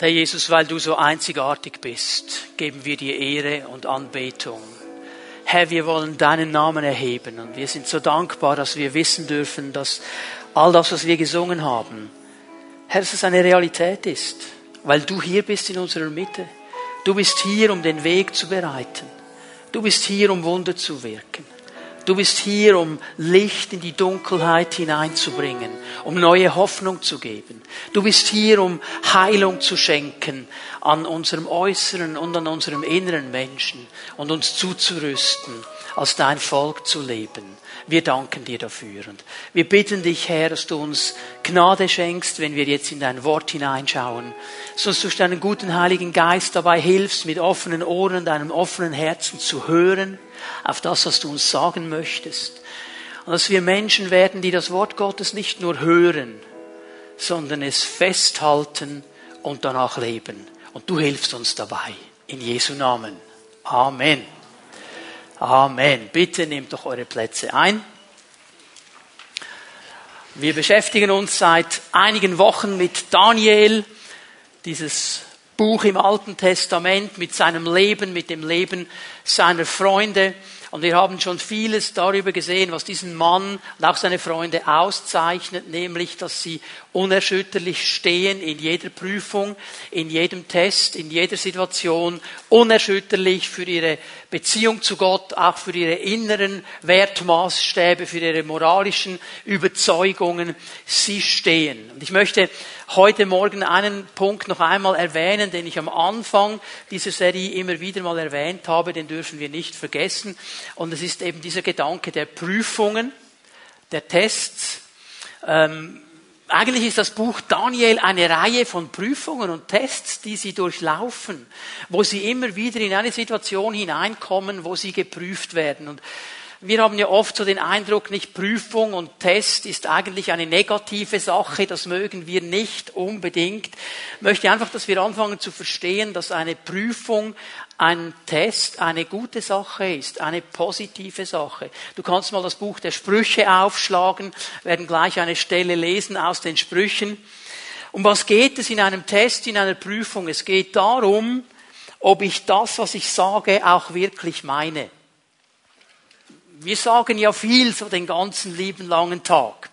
Herr Jesus, weil du so einzigartig bist, geben wir dir Ehre und Anbetung. Herr, wir wollen deinen Namen erheben und wir sind so dankbar, dass wir wissen dürfen, dass all das, was wir gesungen haben, Herr, dass es eine Realität ist, weil du hier bist in unserer Mitte. Du bist hier, um den Weg zu bereiten. Du bist hier, um Wunder zu wirken. Du bist hier, um Licht in die Dunkelheit hineinzubringen, um neue Hoffnung zu geben. Du bist hier, um Heilung zu schenken an unserem äußeren und an unserem inneren Menschen und uns zuzurüsten, als dein Volk zu leben. Wir danken dir dafür. Und wir bitten dich, Herr, dass du uns Gnade schenkst, wenn wir jetzt in dein Wort hineinschauen. Sonst durch deinen guten Heiligen Geist dabei hilfst, mit offenen Ohren und einem offenen Herzen zu hören auf das, was du uns sagen möchtest. Und dass wir Menschen werden, die das Wort Gottes nicht nur hören, sondern es festhalten und danach leben. Und du hilfst uns dabei. In Jesu Namen. Amen. Amen. Bitte nehmt doch eure Plätze ein. Wir beschäftigen uns seit einigen Wochen mit Daniel, dieses Buch im Alten Testament, mit seinem Leben, mit dem Leben seiner Freunde. Und wir haben schon vieles darüber gesehen, was diesen Mann und auch seine Freunde auszeichnet, nämlich, dass sie unerschütterlich stehen in jeder Prüfung, in jedem Test, in jeder Situation, unerschütterlich für ihre Beziehung zu Gott, auch für ihre inneren Wertmaßstäbe, für ihre moralischen Überzeugungen. Sie stehen. Und ich möchte heute Morgen einen Punkt noch einmal erwähnen, den ich am Anfang dieser Serie immer wieder mal erwähnt habe, den dürfen wir nicht vergessen. Und es ist eben dieser Gedanke der Prüfungen, der Tests. Ähm, eigentlich ist das Buch Daniel eine Reihe von Prüfungen und Tests, die sie durchlaufen, wo sie immer wieder in eine Situation hineinkommen, wo sie geprüft werden. Und wir haben ja oft so den Eindruck, nicht Prüfung und Test ist eigentlich eine negative Sache, das mögen wir nicht unbedingt. Ich möchte einfach, dass wir anfangen zu verstehen, dass eine Prüfung, ein Test eine gute Sache ist, eine positive Sache. Du kannst mal das Buch der Sprüche aufschlagen, werden gleich eine Stelle lesen aus den Sprüchen. Um was geht es in einem Test, in einer Prüfung? Es geht darum, ob ich das, was ich sage, auch wirklich meine. Wir sagen ja viel so den ganzen lieben langen Tag.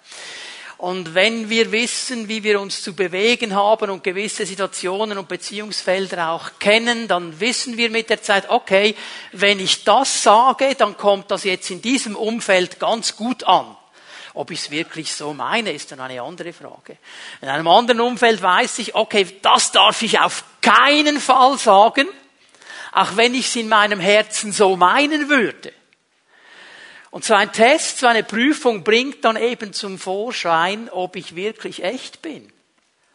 Und wenn wir wissen, wie wir uns zu bewegen haben und gewisse Situationen und Beziehungsfelder auch kennen, dann wissen wir mit der Zeit, okay, wenn ich das sage, dann kommt das jetzt in diesem Umfeld ganz gut an. Ob ich es wirklich so meine, ist dann eine andere Frage. In einem anderen Umfeld weiß ich, okay, das darf ich auf keinen Fall sagen, auch wenn ich es in meinem Herzen so meinen würde. Und so ein Test, so eine Prüfung bringt dann eben zum Vorschein, ob ich wirklich echt bin.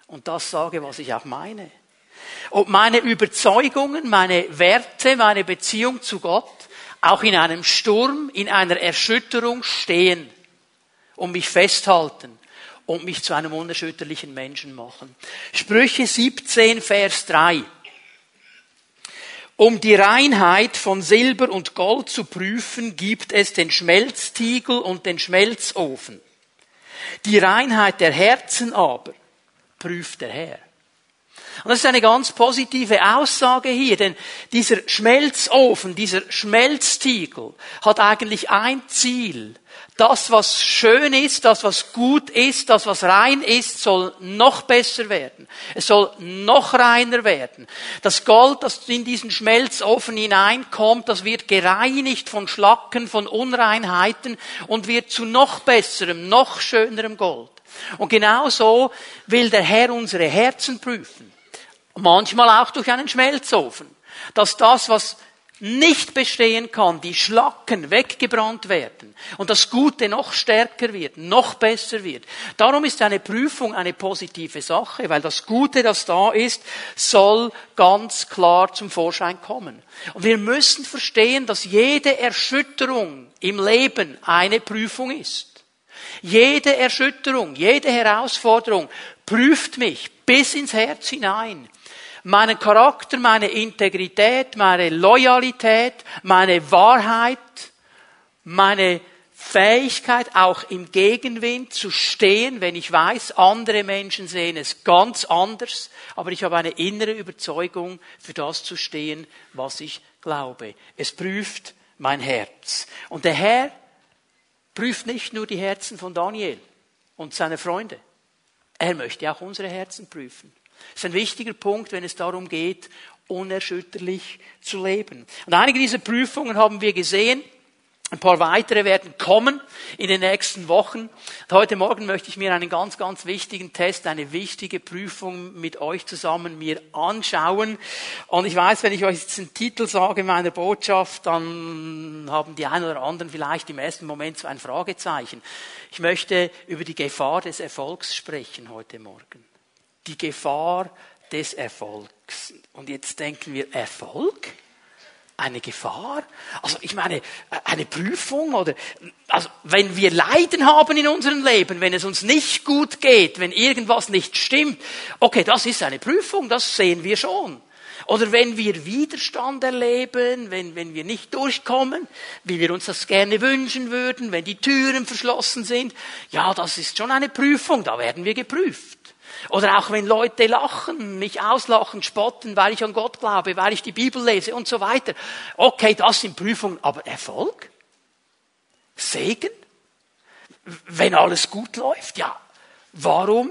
Und das sage, was ich auch meine. Ob meine Überzeugungen, meine Werte, meine Beziehung zu Gott auch in einem Sturm, in einer Erschütterung stehen und mich festhalten und mich zu einem unerschütterlichen Menschen machen. Sprüche 17, Vers 3. Um die Reinheit von Silber und Gold zu prüfen, gibt es den Schmelztiegel und den Schmelzofen. Die Reinheit der Herzen aber prüft der Herr. Und das ist eine ganz positive Aussage hier, denn dieser Schmelzofen, dieser Schmelztiegel hat eigentlich ein Ziel, das, was schön ist, das, was gut ist, das, was rein ist, soll noch besser werden. Es soll noch reiner werden. Das Gold, das in diesen Schmelzofen hineinkommt, das wird gereinigt von Schlacken, von Unreinheiten und wird zu noch besserem, noch schönerem Gold. Und genau so will der Herr unsere Herzen prüfen. Manchmal auch durch einen Schmelzofen. Dass das, was nicht bestehen kann, die Schlacken weggebrannt werden und das Gute noch stärker wird, noch besser wird. Darum ist eine Prüfung eine positive Sache, weil das Gute, das da ist, soll ganz klar zum Vorschein kommen. Und wir müssen verstehen, dass jede Erschütterung im Leben eine Prüfung ist. Jede Erschütterung, jede Herausforderung prüft mich bis ins Herz hinein meinen Charakter, meine Integrität, meine Loyalität, meine Wahrheit, meine Fähigkeit, auch im Gegenwind zu stehen, wenn ich weiß, andere Menschen sehen es ganz anders, aber ich habe eine innere Überzeugung, für das zu stehen, was ich glaube. Es prüft mein Herz. Und der Herr prüft nicht nur die Herzen von Daniel und seine Freunde. Er möchte auch unsere Herzen prüfen. Das ist ein wichtiger Punkt, wenn es darum geht, unerschütterlich zu leben. Und einige dieser Prüfungen haben wir gesehen. Ein paar weitere werden kommen in den nächsten Wochen. Und heute Morgen möchte ich mir einen ganz, ganz wichtigen Test, eine wichtige Prüfung mit euch zusammen mir anschauen. Und ich weiß, wenn ich euch jetzt den Titel sage meiner Botschaft, dann haben die einen oder anderen vielleicht im ersten Moment so ein Fragezeichen. Ich möchte über die Gefahr des Erfolgs sprechen heute Morgen. Die Gefahr des Erfolgs. Und jetzt denken wir, Erfolg? eine Gefahr? Also ich meine, eine Prüfung oder also wenn wir Leiden haben in unserem Leben, wenn es uns nicht gut geht, wenn irgendwas nicht stimmt, okay, das ist eine Prüfung, das sehen wir schon. Oder wenn wir Widerstand erleben, wenn, wenn wir nicht durchkommen, wie wir uns das gerne wünschen würden, wenn die Türen verschlossen sind, ja, das ist schon eine Prüfung, da werden wir geprüft. Oder auch wenn Leute lachen, mich auslachen, spotten, weil ich an Gott glaube, weil ich die Bibel lese und so weiter. Okay, das sind Prüfungen, aber Erfolg? Segen? Wenn alles gut läuft? Ja. Warum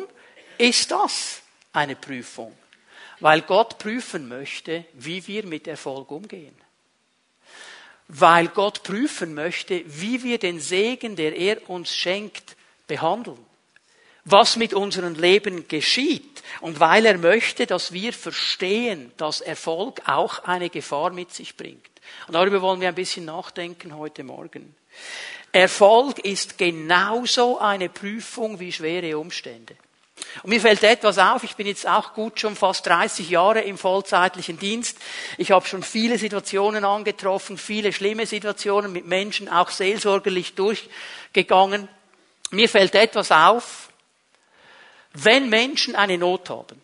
ist das eine Prüfung? Weil Gott prüfen möchte, wie wir mit Erfolg umgehen. Weil Gott prüfen möchte, wie wir den Segen, der er uns schenkt, behandeln was mit unserem Leben geschieht und weil er möchte, dass wir verstehen, dass Erfolg auch eine Gefahr mit sich bringt. Und darüber wollen wir ein bisschen nachdenken heute Morgen. Erfolg ist genauso eine Prüfung wie schwere Umstände. Und mir fällt etwas auf, ich bin jetzt auch gut schon fast 30 Jahre im vollzeitlichen Dienst. Ich habe schon viele Situationen angetroffen, viele schlimme Situationen mit Menschen, auch seelsorgerlich durchgegangen. Mir fällt etwas auf, wenn Menschen eine Not haben,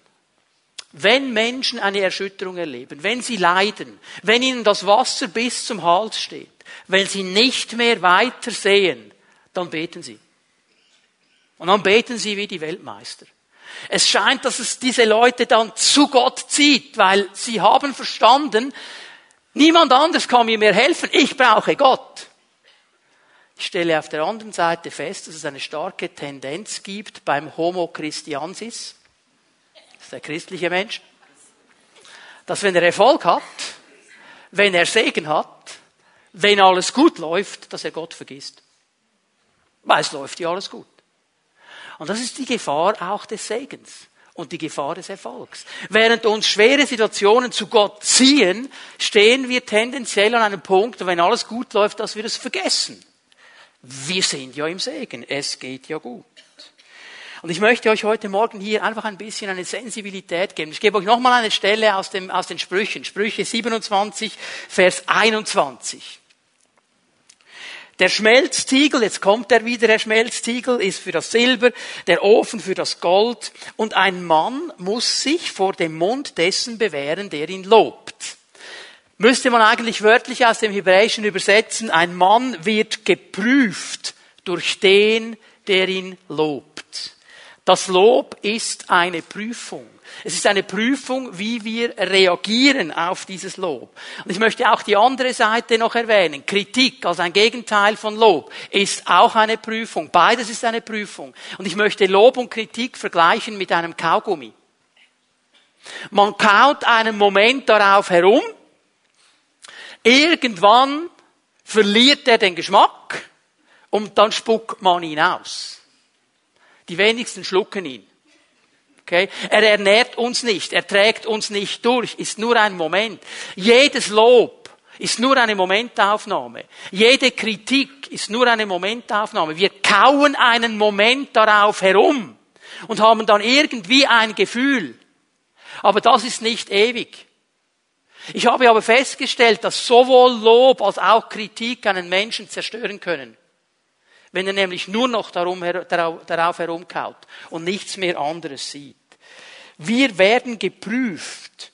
wenn Menschen eine Erschütterung erleben, wenn sie leiden, wenn ihnen das Wasser bis zum Hals steht, wenn sie nicht mehr weiter sehen, dann beten sie. Und dann beten sie wie die Weltmeister. Es scheint, dass es diese Leute dann zu Gott zieht, weil sie haben verstanden, niemand anders kann mir mehr helfen, ich brauche Gott. Ich stelle auf der anderen Seite fest, dass es eine starke Tendenz gibt beim Homo Christiansis, das ist der christliche Mensch, dass wenn er Erfolg hat, wenn er Segen hat, wenn alles gut läuft, dass er Gott vergisst. Weil es läuft ja alles gut. Und das ist die Gefahr auch des Segens und die Gefahr des Erfolgs. Während uns schwere Situationen zu Gott ziehen, stehen wir tendenziell an einem Punkt, wenn alles gut läuft, dass wir es vergessen. Wir sind ja im Segen. Es geht ja gut. Und ich möchte euch heute Morgen hier einfach ein bisschen eine Sensibilität geben. Ich gebe euch nochmal eine Stelle aus, dem, aus den Sprüchen. Sprüche 27, Vers 21. Der Schmelztiegel, jetzt kommt er wieder, der Schmelztiegel ist für das Silber, der Ofen für das Gold. Und ein Mann muss sich vor dem Mund dessen bewähren, der ihn lobt müsste man eigentlich wörtlich aus dem Hebräischen übersetzen, ein Mann wird geprüft durch den, der ihn lobt. Das Lob ist eine Prüfung. Es ist eine Prüfung, wie wir reagieren auf dieses Lob. Und ich möchte auch die andere Seite noch erwähnen. Kritik als ein Gegenteil von Lob ist auch eine Prüfung. Beides ist eine Prüfung. Und ich möchte Lob und Kritik vergleichen mit einem Kaugummi. Man kaut einen Moment darauf herum Irgendwann verliert er den Geschmack und dann spuckt man ihn aus. Die wenigsten schlucken ihn. Okay? Er ernährt uns nicht, er trägt uns nicht durch, ist nur ein Moment. Jedes Lob ist nur eine Momentaufnahme. Jede Kritik ist nur eine Momentaufnahme. Wir kauen einen Moment darauf herum und haben dann irgendwie ein Gefühl. Aber das ist nicht ewig. Ich habe aber festgestellt, dass sowohl Lob als auch Kritik einen Menschen zerstören können. Wenn er nämlich nur noch darum, darauf herumkaut und nichts mehr anderes sieht. Wir werden geprüft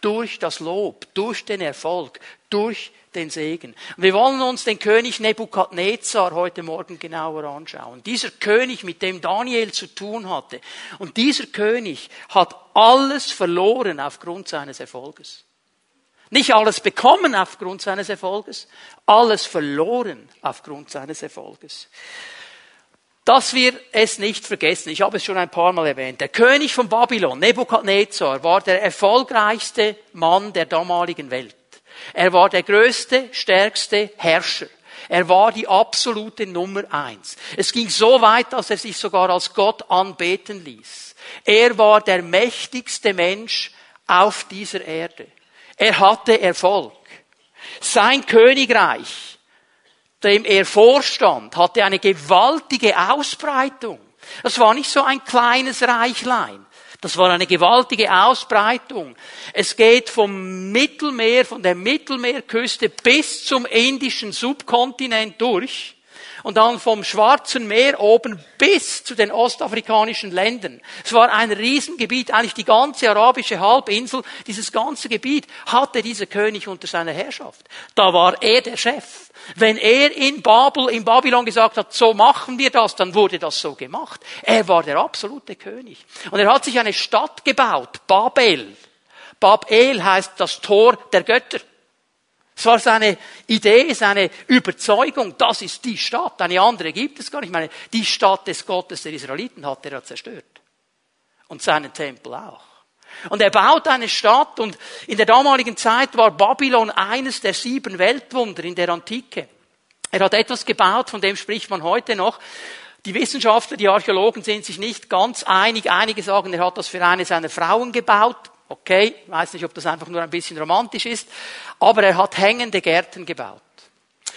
durch das Lob, durch den Erfolg, durch den Segen. Wir wollen uns den König Nebukadnezar heute Morgen genauer anschauen. Dieser König, mit dem Daniel zu tun hatte. Und dieser König hat alles verloren aufgrund seines Erfolges. Nicht alles bekommen aufgrund seines Erfolges, alles verloren aufgrund seines Erfolges. Dass wir es nicht vergessen, ich habe es schon ein paar Mal erwähnt, der König von Babylon, Nebukadnezar, war der erfolgreichste Mann der damaligen Welt. Er war der größte, stärkste Herrscher. Er war die absolute Nummer eins. Es ging so weit, dass er sich sogar als Gott anbeten ließ. Er war der mächtigste Mensch auf dieser Erde. Er hatte Erfolg. Sein Königreich, dem er vorstand, hatte eine gewaltige Ausbreitung. Das war nicht so ein kleines Reichlein. Das war eine gewaltige Ausbreitung. Es geht vom Mittelmeer, von der Mittelmeerküste bis zum indischen Subkontinent durch und dann vom Schwarzen Meer oben bis zu den ostafrikanischen Ländern. Es war ein Riesengebiet, eigentlich die ganze arabische Halbinsel, dieses ganze Gebiet hatte dieser König unter seiner Herrschaft. Da war er der Chef. Wenn er in Babel, in Babylon gesagt hat, so machen wir das, dann wurde das so gemacht. Er war der absolute König. Und er hat sich eine Stadt gebaut, Babel. Babel heißt das Tor der Götter. Es war seine Idee, seine Überzeugung, das ist die Stadt. Eine andere gibt es gar nicht. Ich meine, die Stadt des Gottes der Israeliten hat er zerstört. Und seinen Tempel auch. Und er baut eine Stadt und in der damaligen Zeit war Babylon eines der sieben Weltwunder in der Antike. Er hat etwas gebaut, von dem spricht man heute noch. Die Wissenschaftler, die Archäologen sind sich nicht ganz einig. Einige sagen, er hat das für eine seiner Frauen gebaut. Okay, ich weiß nicht, ob das einfach nur ein bisschen romantisch ist, aber er hat hängende Gärten gebaut.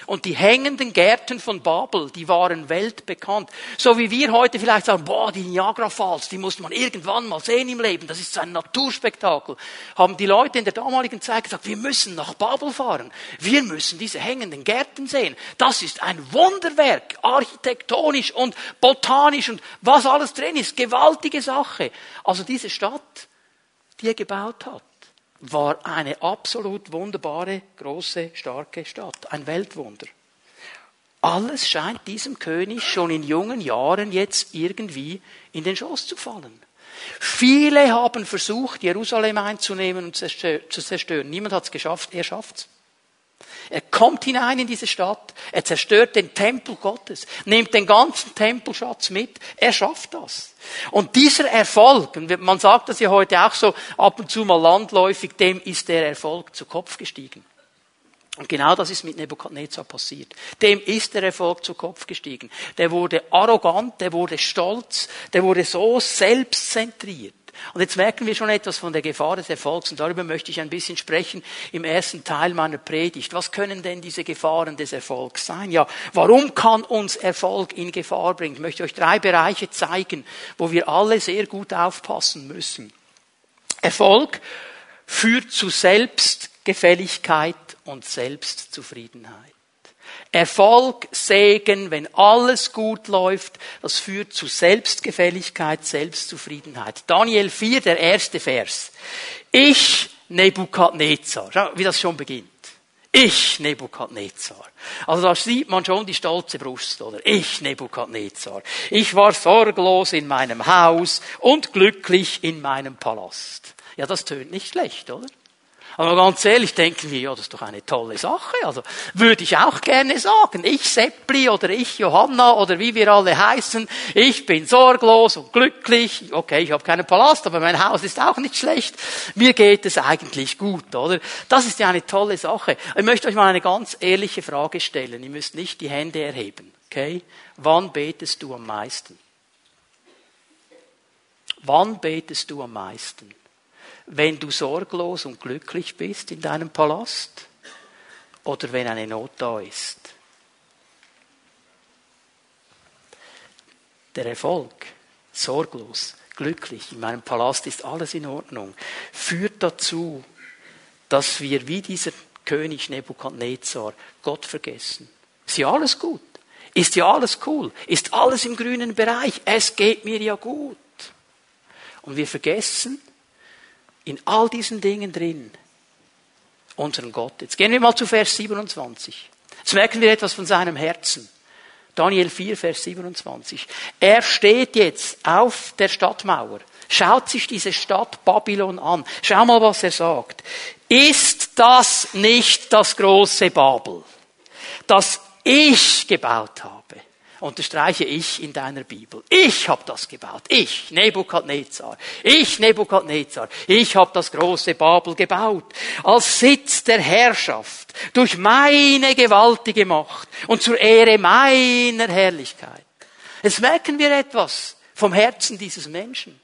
Und die hängenden Gärten von Babel, die waren weltbekannt. So wie wir heute vielleicht sagen, boah, die Niagara Falls, die muss man irgendwann mal sehen im Leben, das ist so ein Naturspektakel. Haben die Leute in der damaligen Zeit gesagt, wir müssen nach Babel fahren. Wir müssen diese hängenden Gärten sehen. Das ist ein Wunderwerk, architektonisch und botanisch und was alles drin ist. Gewaltige Sache. Also diese Stadt, die er gebaut hat, war eine absolut wunderbare, große, starke Stadt. Ein Weltwunder. Alles scheint diesem König schon in jungen Jahren jetzt irgendwie in den Schoß zu fallen. Viele haben versucht, Jerusalem einzunehmen und zu zerstören. Niemand hat es geschafft, er schafft's. Er kommt hinein in diese Stadt, er zerstört den Tempel Gottes, nimmt den ganzen Tempelschatz mit, er schafft das. Und dieser Erfolg, und man sagt das ja heute auch so ab und zu mal landläufig, dem ist der Erfolg zu Kopf gestiegen. Und genau das ist mit Nebukadnezar passiert. Dem ist der Erfolg zu Kopf gestiegen. Der wurde arrogant, der wurde stolz, der wurde so selbstzentriert. Und jetzt merken wir schon etwas von der Gefahr des Erfolgs und darüber möchte ich ein bisschen sprechen im ersten Teil meiner Predigt. Was können denn diese Gefahren des Erfolgs sein? Ja, warum kann uns Erfolg in Gefahr bringen? Ich möchte euch drei Bereiche zeigen, wo wir alle sehr gut aufpassen müssen. Erfolg führt zu Selbstgefälligkeit und Selbstzufriedenheit. Erfolg, Segen, wenn alles gut läuft, das führt zu Selbstgefälligkeit, Selbstzufriedenheit. Daniel 4, der erste Vers. Ich, Nebukadnezar. Schau, wie das schon beginnt. Ich, Nebukadnezar. Also da sieht man schon die stolze Brust, oder? Ich, Nebukadnezar. Ich war sorglos in meinem Haus und glücklich in meinem Palast. Ja, das tönt nicht schlecht, oder? Aber ganz ehrlich denken wir, ja, das ist doch eine tolle Sache. Also würde ich auch gerne sagen. Ich Seppli oder ich Johanna oder wie wir alle heißen, ich bin sorglos und glücklich. Okay, ich habe keinen Palast, aber mein Haus ist auch nicht schlecht. Mir geht es eigentlich gut, oder? Das ist ja eine tolle Sache. Ich möchte euch mal eine ganz ehrliche Frage stellen. Ihr müsst nicht die Hände erheben. Okay? Wann betest du am meisten? Wann betest du am meisten? Wenn du sorglos und glücklich bist in deinem Palast oder wenn eine Not da ist. Der Erfolg, sorglos, glücklich, in meinem Palast ist alles in Ordnung, führt dazu, dass wir wie dieser König Nebukadnezar Gott vergessen. Ist ja alles gut. Ist ja alles cool. Ist alles im grünen Bereich. Es geht mir ja gut. Und wir vergessen, in all diesen Dingen drin unseren Gott. Jetzt gehen wir mal zu Vers 27. Jetzt merken wir etwas von seinem Herzen. Daniel 4, Vers 27. Er steht jetzt auf der Stadtmauer, schaut sich diese Stadt Babylon an. Schau mal, was er sagt. Ist das nicht das große Babel, das ich gebaut habe? Unterstreiche ich in deiner Bibel. Ich habe das gebaut. Ich, Nebukadnezar. Ich, Nebukadnezar. Ich habe das große Babel gebaut. Als Sitz der Herrschaft. Durch meine gewaltige Macht. Und zur Ehre meiner Herrlichkeit. Jetzt merken wir etwas vom Herzen dieses Menschen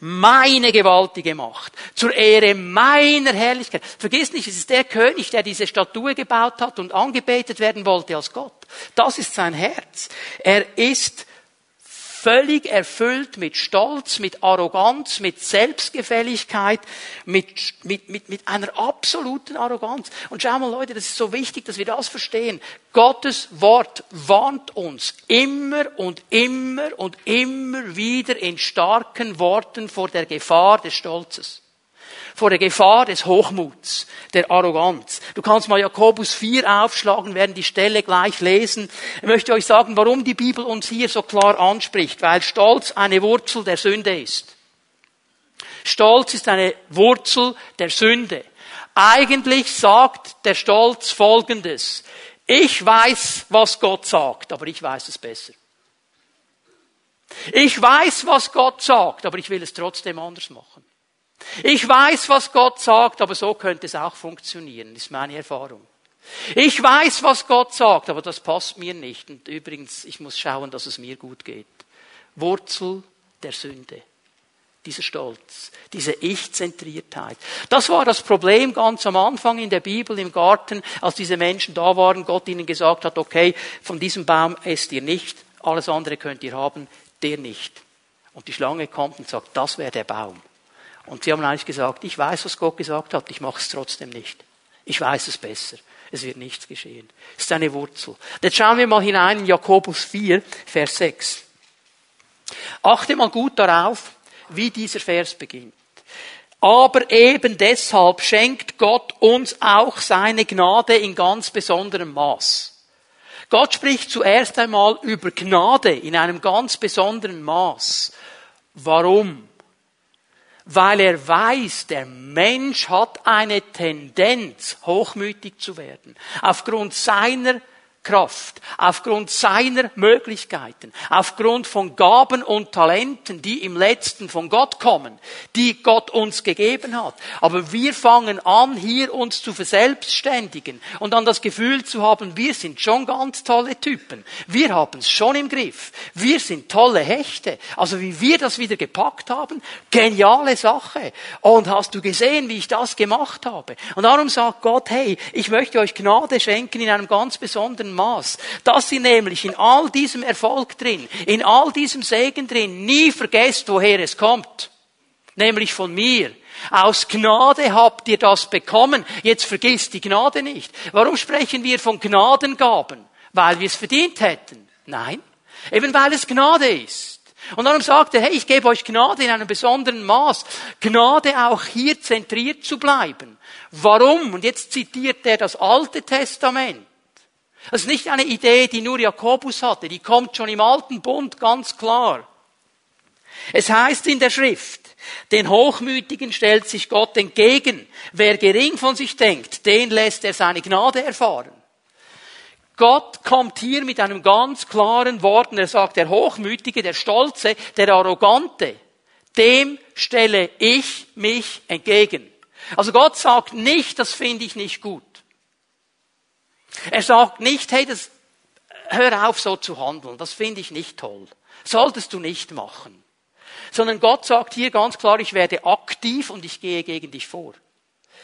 meine gewaltige Macht, zur Ehre meiner Herrlichkeit. Vergiss nicht, es ist der König, der diese Statue gebaut hat und angebetet werden wollte als Gott. Das ist sein Herz. Er ist völlig erfüllt mit Stolz, mit Arroganz, mit Selbstgefälligkeit, mit, mit, mit, mit einer absoluten Arroganz. Und schau mal Leute, das ist so wichtig, dass wir das verstehen. Gottes Wort warnt uns immer und immer und immer wieder in starken Worten vor der Gefahr des Stolzes vor der Gefahr des Hochmuts, der Arroganz. Du kannst mal Jakobus 4 aufschlagen, werden die Stelle gleich lesen. Ich möchte euch sagen, warum die Bibel uns hier so klar anspricht, weil Stolz eine Wurzel der Sünde ist. Stolz ist eine Wurzel der Sünde. Eigentlich sagt der Stolz Folgendes. Ich weiß, was Gott sagt, aber ich weiß es besser. Ich weiß, was Gott sagt, aber ich will es trotzdem anders machen. Ich weiß, was Gott sagt, aber so könnte es auch funktionieren, ist meine Erfahrung. Ich weiß, was Gott sagt, aber das passt mir nicht. Und übrigens, ich muss schauen, dass es mir gut geht. Wurzel der Sünde. Dieser Stolz, diese Ich-Zentriertheit. Das war das Problem ganz am Anfang in der Bibel im Garten, als diese Menschen da waren, Gott ihnen gesagt hat, okay, von diesem Baum esst ihr nicht, alles andere könnt ihr haben, der nicht. Und die Schlange kommt und sagt, das wäre der Baum. Und sie haben eigentlich gesagt, ich weiß, was Gott gesagt hat, ich mache es trotzdem nicht. Ich weiß es besser. Es wird nichts geschehen. Das ist eine Wurzel. Jetzt schauen wir mal hinein in Jakobus 4, Vers 6. Achte mal gut darauf, wie dieser Vers beginnt. Aber eben deshalb schenkt Gott uns auch seine Gnade in ganz besonderem Maß. Gott spricht zuerst einmal über Gnade in einem ganz besonderen Maß. Warum? Weil er weiß, der Mensch hat eine Tendenz, hochmütig zu werden, aufgrund seiner Kraft, aufgrund seiner Möglichkeiten, aufgrund von Gaben und Talenten, die im letzten von Gott kommen, die Gott uns gegeben hat. Aber wir fangen an, hier uns zu verselbstständigen und dann das Gefühl zu haben, wir sind schon ganz tolle Typen. Wir haben es schon im Griff. Wir sind tolle Hechte. Also wie wir das wieder gepackt haben, geniale Sache. Und hast du gesehen, wie ich das gemacht habe? Und darum sagt Gott, hey, ich möchte euch Gnade schenken in einem ganz besonderen Maß, dass ihr nämlich in all diesem Erfolg drin, in all diesem Segen drin nie vergesst, woher es kommt. Nämlich von mir. Aus Gnade habt ihr das bekommen. Jetzt vergisst die Gnade nicht. Warum sprechen wir von Gnadengaben? Weil wir es verdient hätten? Nein. Eben weil es Gnade ist. Und darum sagt er, hey, ich gebe euch Gnade in einem besonderen Maß. Gnade auch hier zentriert zu bleiben. Warum? Und jetzt zitiert er das Alte Testament. Das ist nicht eine Idee, die nur Jakobus hatte, die kommt schon im alten Bund ganz klar. Es heißt in der Schrift, den Hochmütigen stellt sich Gott entgegen. Wer gering von sich denkt, den lässt er seine Gnade erfahren. Gott kommt hier mit einem ganz klaren Wort und er sagt, der Hochmütige, der Stolze, der Arrogante, dem stelle ich mich entgegen. Also Gott sagt nicht, das finde ich nicht gut. Er sagt nicht, hey, das, hör auf so zu handeln, das finde ich nicht toll. Solltest du nicht machen. Sondern Gott sagt hier ganz klar, ich werde aktiv und ich gehe gegen dich vor.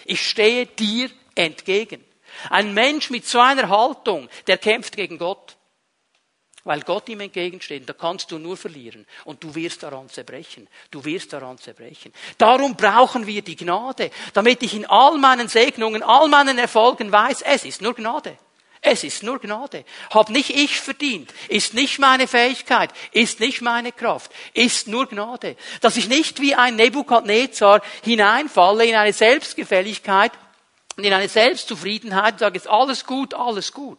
Ich stehe dir entgegen. Ein Mensch mit so einer Haltung, der kämpft gegen Gott. Weil Gott ihm entgegensteht, da kannst du nur verlieren. Und du wirst daran zerbrechen. Du wirst daran zerbrechen. Darum brauchen wir die Gnade, damit ich in all meinen Segnungen, all meinen Erfolgen weiß, es ist nur Gnade. Es ist nur Gnade. Hab nicht ich verdient. Ist nicht meine Fähigkeit. Ist nicht meine Kraft. Ist nur Gnade. Dass ich nicht wie ein Nebukadnezar hineinfalle in eine Selbstgefälligkeit, und in eine Selbstzufriedenheit und sage, jetzt alles gut, alles gut.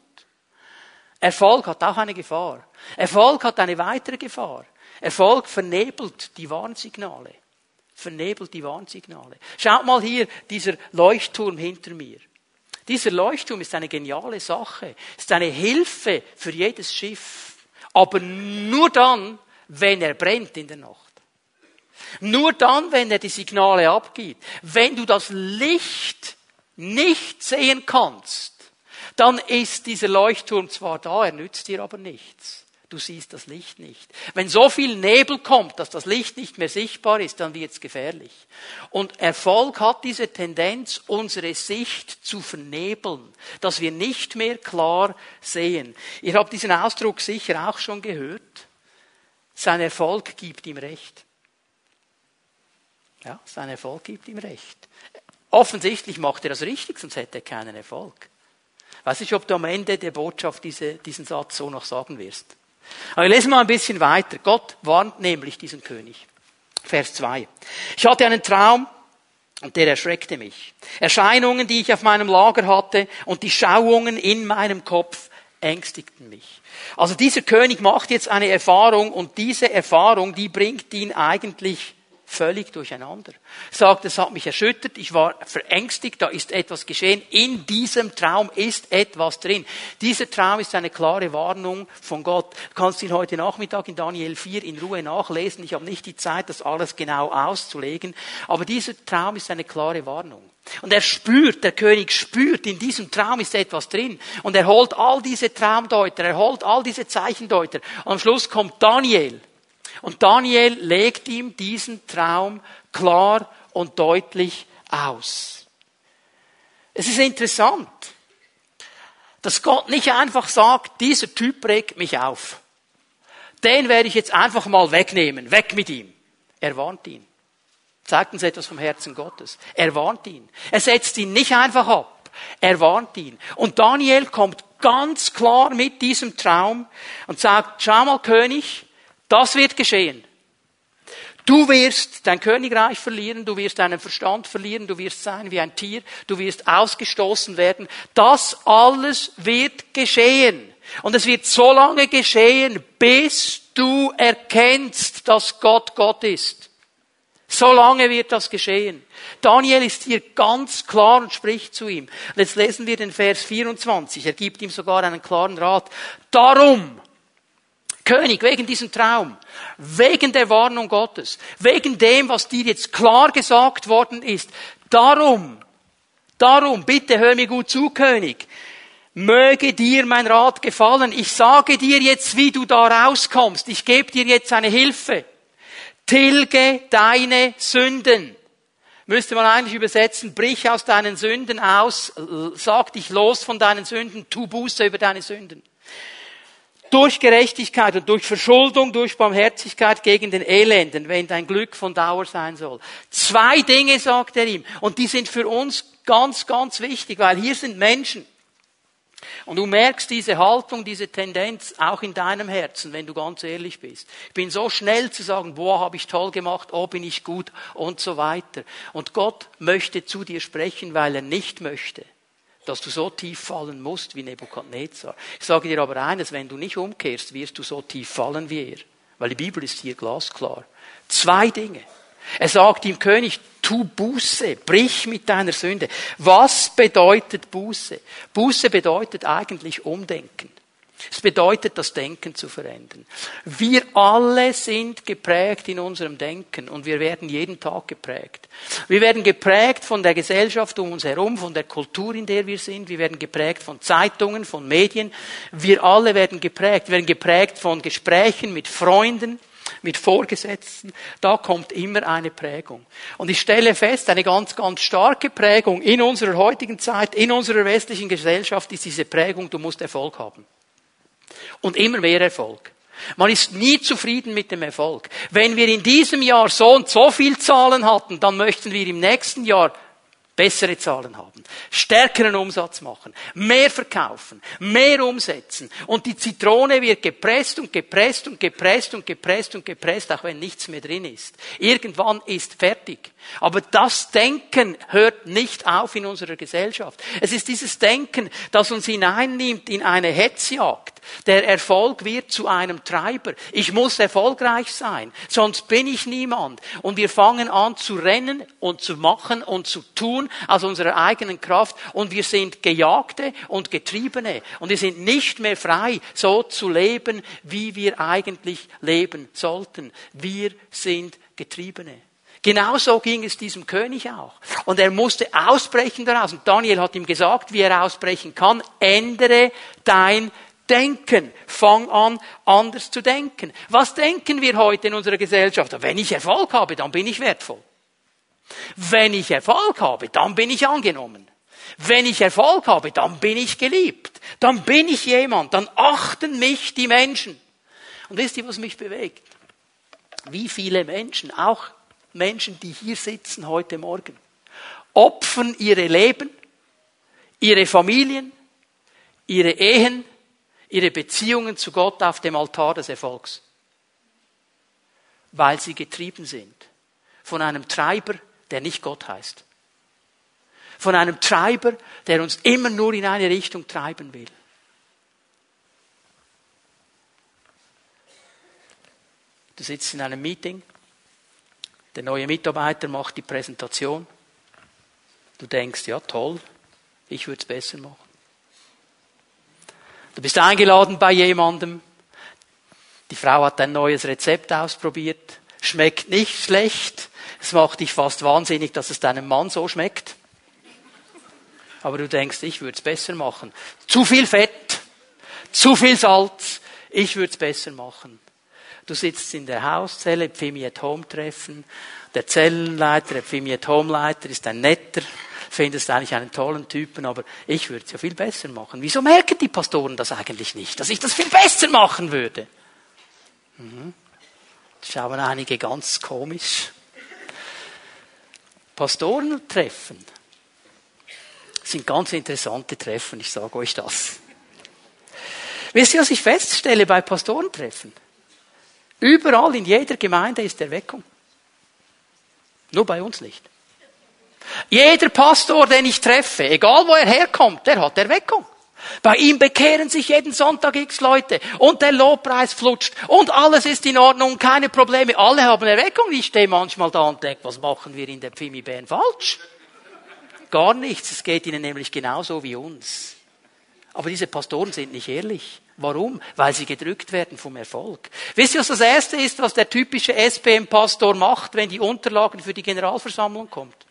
Erfolg hat auch eine Gefahr. Erfolg hat eine weitere Gefahr. Erfolg vernebelt die Warnsignale. Vernebelt die Warnsignale. Schaut mal hier, dieser Leuchtturm hinter mir. Dieser Leuchtturm ist eine geniale Sache, ist eine Hilfe für jedes Schiff. Aber nur dann, wenn er brennt in der Nacht. Nur dann, wenn er die Signale abgibt. Wenn du das Licht nicht sehen kannst, dann ist dieser Leuchtturm zwar da, er nützt dir aber nichts. Du siehst das Licht nicht. Wenn so viel Nebel kommt, dass das Licht nicht mehr sichtbar ist, dann wird es gefährlich. Und Erfolg hat diese Tendenz, unsere Sicht zu vernebeln, dass wir nicht mehr klar sehen. Ihr habt diesen Ausdruck sicher auch schon gehört. Sein Erfolg gibt ihm Recht. Ja, sein Erfolg gibt ihm Recht. Offensichtlich macht er das richtig, sonst hätte er keinen Erfolg. Weiß ich, ob du am Ende der Botschaft diese, diesen Satz so noch sagen wirst. Aber wir lesen mal ein bisschen weiter. Gott warnt nämlich diesen König. Vers 2. Ich hatte einen Traum und der erschreckte mich. Erscheinungen, die ich auf meinem Lager hatte und die Schauungen in meinem Kopf ängstigten mich. Also dieser König macht jetzt eine Erfahrung und diese Erfahrung, die bringt ihn eigentlich völlig durcheinander. Sagt, es hat mich erschüttert, ich war verängstigt, da ist etwas geschehen. In diesem Traum ist etwas drin. Dieser Traum ist eine klare Warnung von Gott. Du kannst ihn heute Nachmittag in Daniel 4 in Ruhe nachlesen. Ich habe nicht die Zeit, das alles genau auszulegen. Aber dieser Traum ist eine klare Warnung. Und er spürt, der König spürt, in diesem Traum ist etwas drin. Und er holt all diese Traumdeuter, er holt all diese Zeichendeuter. Am Schluss kommt Daniel und Daniel legt ihm diesen Traum klar und deutlich aus. Es ist interessant, dass Gott nicht einfach sagt, dieser Typ regt mich auf. Den werde ich jetzt einfach mal wegnehmen, weg mit ihm. Er warnt ihn. Zeigt uns etwas vom Herzen Gottes. Er warnt ihn. Er setzt ihn nicht einfach ab. Er warnt ihn. Und Daniel kommt ganz klar mit diesem Traum und sagt, schau mal König, das wird geschehen. Du wirst dein Königreich verlieren, du wirst deinen Verstand verlieren, du wirst sein wie ein Tier, du wirst ausgestoßen werden. Das alles wird geschehen. Und es wird so lange geschehen, bis du erkennst, dass Gott Gott ist. So lange wird das geschehen. Daniel ist hier ganz klar und spricht zu ihm. Und jetzt lesen wir den Vers 24. Er gibt ihm sogar einen klaren Rat. Darum, König, wegen diesem Traum, wegen der Warnung Gottes, wegen dem, was dir jetzt klar gesagt worden ist. Darum, darum, bitte hör mir gut zu, König. Möge dir mein Rat gefallen. Ich sage dir jetzt, wie du da rauskommst. Ich gebe dir jetzt eine Hilfe. Tilge deine Sünden. Müsste man eigentlich übersetzen, brich aus deinen Sünden aus, sag dich los von deinen Sünden, tu Buße über deine Sünden durch Gerechtigkeit und durch Verschuldung, durch Barmherzigkeit gegen den Elenden, wenn dein Glück von Dauer sein soll. Zwei Dinge sagt er ihm. Und die sind für uns ganz, ganz wichtig, weil hier sind Menschen. Und du merkst diese Haltung, diese Tendenz auch in deinem Herzen, wenn du ganz ehrlich bist. Ich bin so schnell zu sagen, boah, habe ich toll gemacht, oh, bin ich gut und so weiter. Und Gott möchte zu dir sprechen, weil er nicht möchte, dass du so tief fallen musst wie Nebukadnezar. Ich sage dir aber eines, wenn du nicht umkehrst, wirst du so tief fallen wie er. Weil die Bibel ist hier glasklar. Zwei Dinge. Er sagt ihm König, tu Buße, brich mit deiner Sünde. Was bedeutet Buße? Buße bedeutet eigentlich Umdenken. Es bedeutet, das Denken zu verändern. Wir alle sind geprägt in unserem Denken und wir werden jeden Tag geprägt. Wir werden geprägt von der Gesellschaft um uns herum, von der Kultur, in der wir sind. Wir werden geprägt von Zeitungen, von Medien. Wir alle werden geprägt. Wir werden geprägt von Gesprächen mit Freunden, mit Vorgesetzten. Da kommt immer eine Prägung. Und ich stelle fest, eine ganz, ganz starke Prägung in unserer heutigen Zeit, in unserer westlichen Gesellschaft ist diese Prägung, du musst Erfolg haben und immer mehr Erfolg. Man ist nie zufrieden mit dem Erfolg. Wenn wir in diesem Jahr so und so viel Zahlen hatten, dann möchten wir im nächsten Jahr bessere Zahlen haben, stärkeren Umsatz machen, mehr verkaufen, mehr umsetzen und die Zitrone wird gepresst und gepresst und gepresst und gepresst und gepresst, auch wenn nichts mehr drin ist. Irgendwann ist fertig. Aber das Denken hört nicht auf in unserer Gesellschaft. Es ist dieses Denken, das uns hineinnimmt in eine Hetzjagd. Der Erfolg wird zu einem Treiber. Ich muss erfolgreich sein, sonst bin ich niemand. Und wir fangen an zu rennen und zu machen und zu tun aus unserer eigenen Kraft. Und wir sind Gejagte und Getriebene. Und wir sind nicht mehr frei, so zu leben, wie wir eigentlich leben sollten. Wir sind Getriebene. Genauso ging es diesem König auch. Und er musste ausbrechen daraus. Und Daniel hat ihm gesagt, wie er ausbrechen kann. Ändere dein Denken. Fang an, anders zu denken. Was denken wir heute in unserer Gesellschaft? Wenn ich Erfolg habe, dann bin ich wertvoll. Wenn ich Erfolg habe, dann bin ich angenommen. Wenn ich Erfolg habe, dann bin ich geliebt. Dann bin ich jemand. Dann achten mich die Menschen. Und wisst ihr, was mich bewegt? Wie viele Menschen, auch Menschen, die hier sitzen heute Morgen, opfern ihre Leben, ihre Familien, ihre Ehen, ihre Beziehungen zu Gott auf dem Altar des Erfolgs. Weil sie getrieben sind von einem Treiber, der nicht Gott heißt. Von einem Treiber, der uns immer nur in eine Richtung treiben will. Du sitzt in einem Meeting, der neue Mitarbeiter macht die Präsentation. Du denkst, ja toll, ich würde es besser machen. Du bist eingeladen bei jemandem. Die Frau hat ein neues Rezept ausprobiert. Schmeckt nicht schlecht. Es macht dich fast wahnsinnig, dass es deinem Mann so schmeckt. Aber du denkst, ich würde es besser machen. Zu viel Fett, zu viel Salz. Ich würde es besser machen. Du sitzt in der Hauszelle, Pfimi at Home Treffen. Der Zellenleiter, der Pfimi at Home Leiter ist ein netter, findest eigentlich einen tollen Typen, aber ich würde es ja viel besser machen. Wieso merken die Pastoren das eigentlich nicht, dass ich das viel besser machen würde? Mhm. Schauen einige ganz komisch. Pastorentreffen sind ganz interessante Treffen, ich sage euch das. Wisst ihr, was ich feststelle bei Pastorentreffen? Überall in jeder Gemeinde ist Erweckung. Nur bei uns nicht. Jeder Pastor, den ich treffe, egal wo er herkommt, der hat Erweckung. Bei ihm bekehren sich jeden Sonntag x Leute und der Lobpreis flutscht und alles ist in Ordnung, keine Probleme. Alle haben Erweckung. Ich stehe manchmal da und denke, was machen wir in der Pfimi falsch? Gar nichts. Es geht ihnen nämlich genauso wie uns. Aber diese Pastoren sind nicht ehrlich. Warum? Weil sie gedrückt werden vom Erfolg. Wisst ihr, was das Erste ist, was der typische SPM-Pastor macht, wenn die Unterlagen für die Generalversammlung kommt?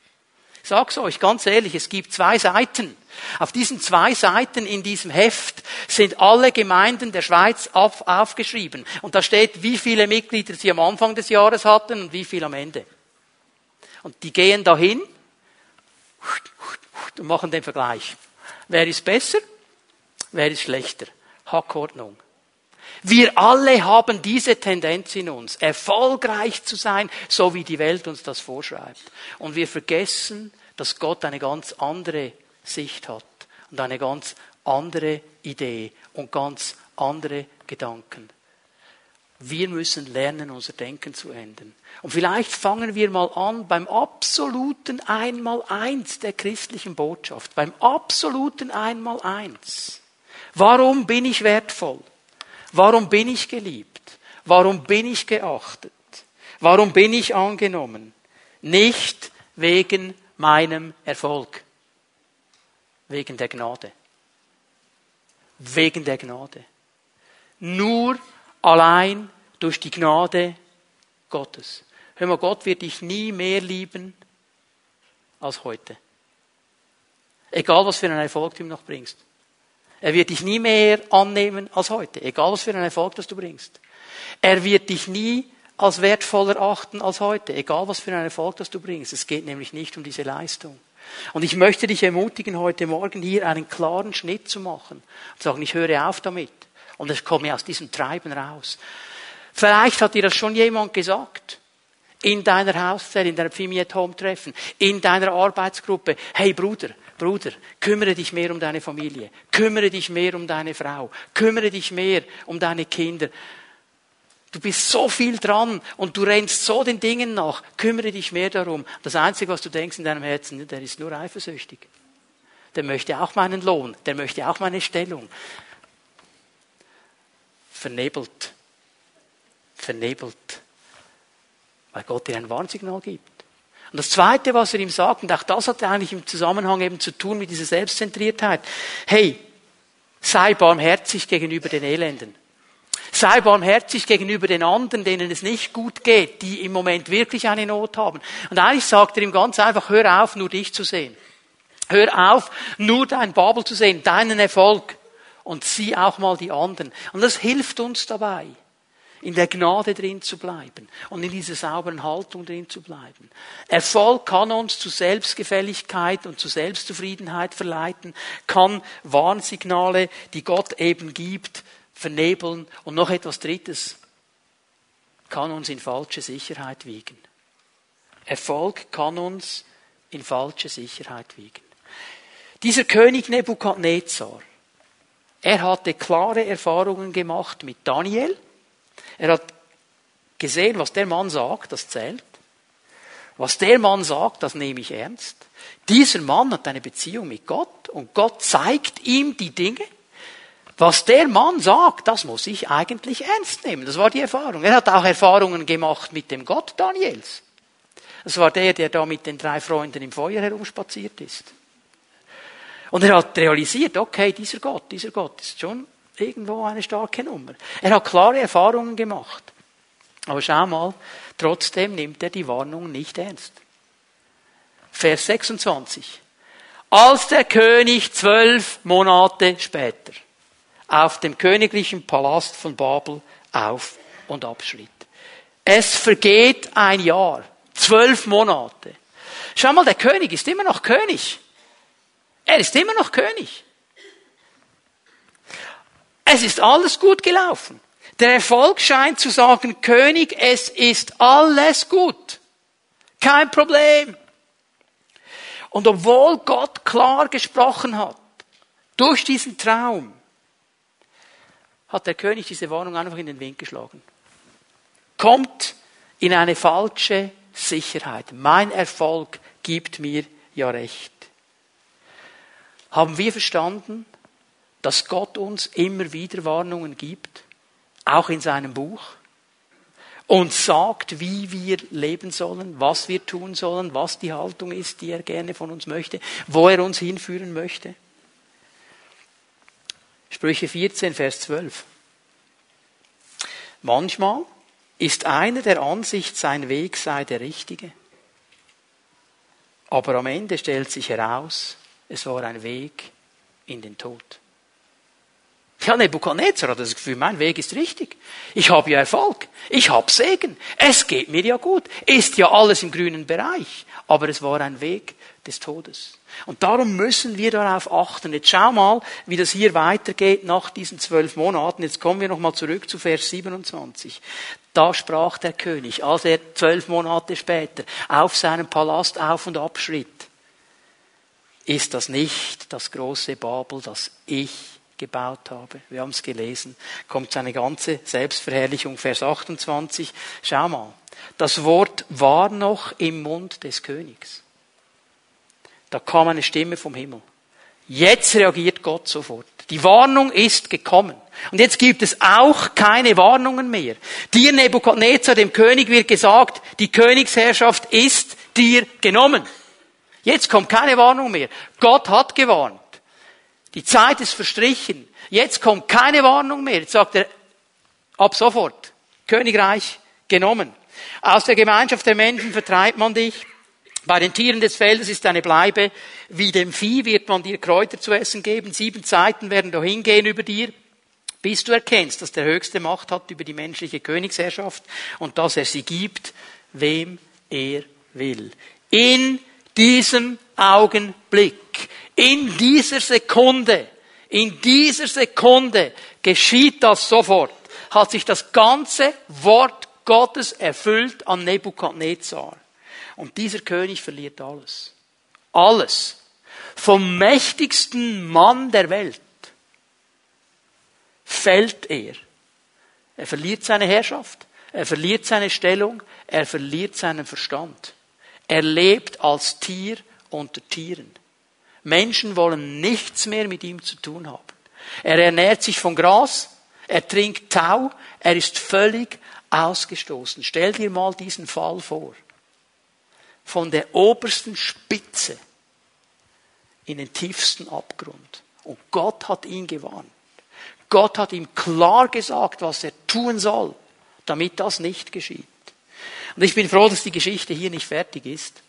Ich sag's euch ganz ehrlich, es gibt zwei Seiten. Auf diesen zwei Seiten in diesem Heft sind alle Gemeinden der Schweiz auf, aufgeschrieben. Und da steht, wie viele Mitglieder sie am Anfang des Jahres hatten und wie viel am Ende. Und die gehen dahin und machen den Vergleich. Wer ist besser? Wer ist schlechter? Hackordnung. Wir alle haben diese Tendenz in uns, erfolgreich zu sein, so wie die Welt uns das vorschreibt. Und wir vergessen, dass Gott eine ganz andere Sicht hat und eine ganz andere Idee und ganz andere Gedanken. Wir müssen lernen, unser Denken zu ändern. Und vielleicht fangen wir mal an beim absoluten Einmaleins der christlichen Botschaft, beim absoluten Einmaleins. Warum bin ich wertvoll? Warum bin ich geliebt? Warum bin ich geachtet? Warum bin ich angenommen? Nicht wegen meinem Erfolg. Wegen der Gnade. Wegen der Gnade. Nur allein durch die Gnade Gottes. Hör mal, Gott wird dich nie mehr lieben als heute. Egal, was für einen Erfolg du ihm noch bringst. Er wird dich nie mehr annehmen als heute, egal was für einen Erfolg das du bringst. Er wird dich nie als wertvoller achten als heute, egal was für einen Erfolg das du bringst. Es geht nämlich nicht um diese Leistung. Und ich möchte dich ermutigen, heute Morgen hier einen klaren Schnitt zu machen und sagen, ich höre auf damit und ich komme aus diesem Treiben raus. Vielleicht hat dir das schon jemand gesagt. in deiner Hauszelle, in deiner Family at Home Treffen, in deiner Arbeitsgruppe. Hey Bruder, Bruder, kümmere dich mehr um deine Familie, kümmere dich mehr um deine Frau, kümmere dich mehr um deine Kinder. Du bist so viel dran und du rennst so den Dingen nach. Kümmere dich mehr darum. Das Einzige, was du denkst in deinem Herzen, der ist nur eifersüchtig. Der möchte auch meinen Lohn. Der möchte auch meine Stellung. Vernebelt. Vernebelt. Weil Gott dir ein Warnsignal gibt. Und das Zweite, was er ihm sagt, und auch das hat eigentlich im Zusammenhang eben zu tun mit dieser Selbstzentriertheit. Hey, sei barmherzig gegenüber den Elenden. Sei barmherzig gegenüber den anderen, denen es nicht gut geht, die im Moment wirklich eine Not haben. Und eigentlich sagt er ihm ganz einfach, hör auf, nur dich zu sehen. Hör auf, nur dein Babel zu sehen, deinen Erfolg. Und sieh auch mal die anderen. Und das hilft uns dabei, in der Gnade drin zu bleiben und in dieser sauberen Haltung drin zu bleiben. Erfolg kann uns zu Selbstgefälligkeit und zu Selbstzufriedenheit verleiten, kann Warnsignale, die Gott eben gibt, vernebeln. Und noch etwas Drittes kann uns in falsche Sicherheit wiegen. Erfolg kann uns in falsche Sicherheit wiegen. Dieser König Nebukadnezar, er hatte klare Erfahrungen gemacht mit Daniel. Er hat gesehen, was der Mann sagt, das zählt. Was der Mann sagt, das nehme ich ernst. Dieser Mann hat eine Beziehung mit Gott und Gott zeigt ihm die Dinge was der Mann sagt, das muss ich eigentlich ernst nehmen. Das war die Erfahrung. Er hat auch Erfahrungen gemacht mit dem Gott Daniels. Das war der, der da mit den drei Freunden im Feuer herumspaziert ist. Und er hat realisiert, okay, dieser Gott, dieser Gott ist schon irgendwo eine starke Nummer. Er hat klare Erfahrungen gemacht. Aber schau mal, trotzdem nimmt er die Warnung nicht ernst. Vers 26. Als der König zwölf Monate später auf dem königlichen Palast von Babel auf und abschritt. Es vergeht ein Jahr, zwölf Monate. Schau mal, der König ist immer noch König. Er ist immer noch König. Es ist alles gut gelaufen. Der Erfolg scheint zu sagen, König, es ist alles gut. Kein Problem. Und obwohl Gott klar gesprochen hat, durch diesen Traum, hat der König diese Warnung einfach in den Wind geschlagen. Kommt in eine falsche Sicherheit. Mein Erfolg gibt mir ja recht. Haben wir verstanden, dass Gott uns immer wieder Warnungen gibt, auch in seinem Buch, und sagt, wie wir leben sollen, was wir tun sollen, was die Haltung ist, die er gerne von uns möchte, wo er uns hinführen möchte? Sprüche 14, Vers 12. Manchmal ist einer der Ansicht, sein Weg sei der richtige. Aber am Ende stellt sich heraus, es war ein Weg in den Tod. Ja, Nebuchadnezzar hat das Gefühl, mein Weg ist richtig. Ich habe ja Erfolg. Ich habe Segen. Es geht mir ja gut. Ist ja alles im grünen Bereich. Aber es war ein Weg des Todes. Und darum müssen wir darauf achten. Jetzt schau mal, wie das hier weitergeht nach diesen zwölf Monaten. Jetzt kommen wir nochmal zurück zu Vers 27. Da sprach der König, als er zwölf Monate später auf seinem Palast auf und abschritt. Ist das nicht das große Babel, das ich gebaut habe? Wir haben es gelesen. Kommt seine ganze Selbstverherrlichung, Vers 28. Schau mal. Das Wort war noch im Mund des Königs. Da kam eine Stimme vom Himmel. Jetzt reagiert Gott sofort. Die Warnung ist gekommen. Und jetzt gibt es auch keine Warnungen mehr. Dir Nebukadnezar, dem König, wird gesagt, die Königsherrschaft ist dir genommen. Jetzt kommt keine Warnung mehr. Gott hat gewarnt. Die Zeit ist verstrichen. Jetzt kommt keine Warnung mehr. Jetzt sagt er, ab sofort, Königreich genommen. Aus der Gemeinschaft der Menschen vertreibt man dich. Bei den Tieren des Feldes ist eine Bleibe. Wie dem Vieh wird man dir Kräuter zu essen geben. Sieben Zeiten werden dahin gehen über dir, bis du erkennst, dass der Höchste Macht hat über die menschliche Königsherrschaft und dass er sie gibt, wem er will. In diesem Augenblick, in dieser Sekunde, in dieser Sekunde geschieht das sofort, hat sich das ganze Wort Gottes erfüllt an Nebukadnezar. Und dieser König verliert alles. Alles. Vom mächtigsten Mann der Welt fällt er. Er verliert seine Herrschaft, er verliert seine Stellung, er verliert seinen Verstand. Er lebt als Tier unter Tieren. Menschen wollen nichts mehr mit ihm zu tun haben. Er ernährt sich von Gras, er trinkt Tau, er ist völlig ausgestoßen. Stell dir mal diesen Fall vor. Von der obersten Spitze in den tiefsten Abgrund. Und Gott hat ihn gewarnt. Gott hat ihm klar gesagt, was er tun soll, damit das nicht geschieht. Und ich bin froh, dass die Geschichte hier nicht fertig ist,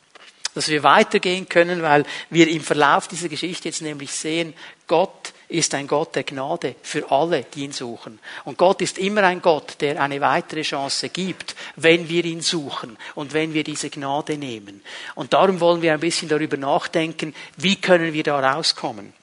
dass wir weitergehen können, weil wir im Verlauf dieser Geschichte jetzt nämlich sehen, Gott ist ein Gott der Gnade für alle, die ihn suchen. Und Gott ist immer ein Gott, der eine weitere Chance gibt, wenn wir ihn suchen und wenn wir diese Gnade nehmen. Und darum wollen wir ein bisschen darüber nachdenken, wie können wir da rauskommen.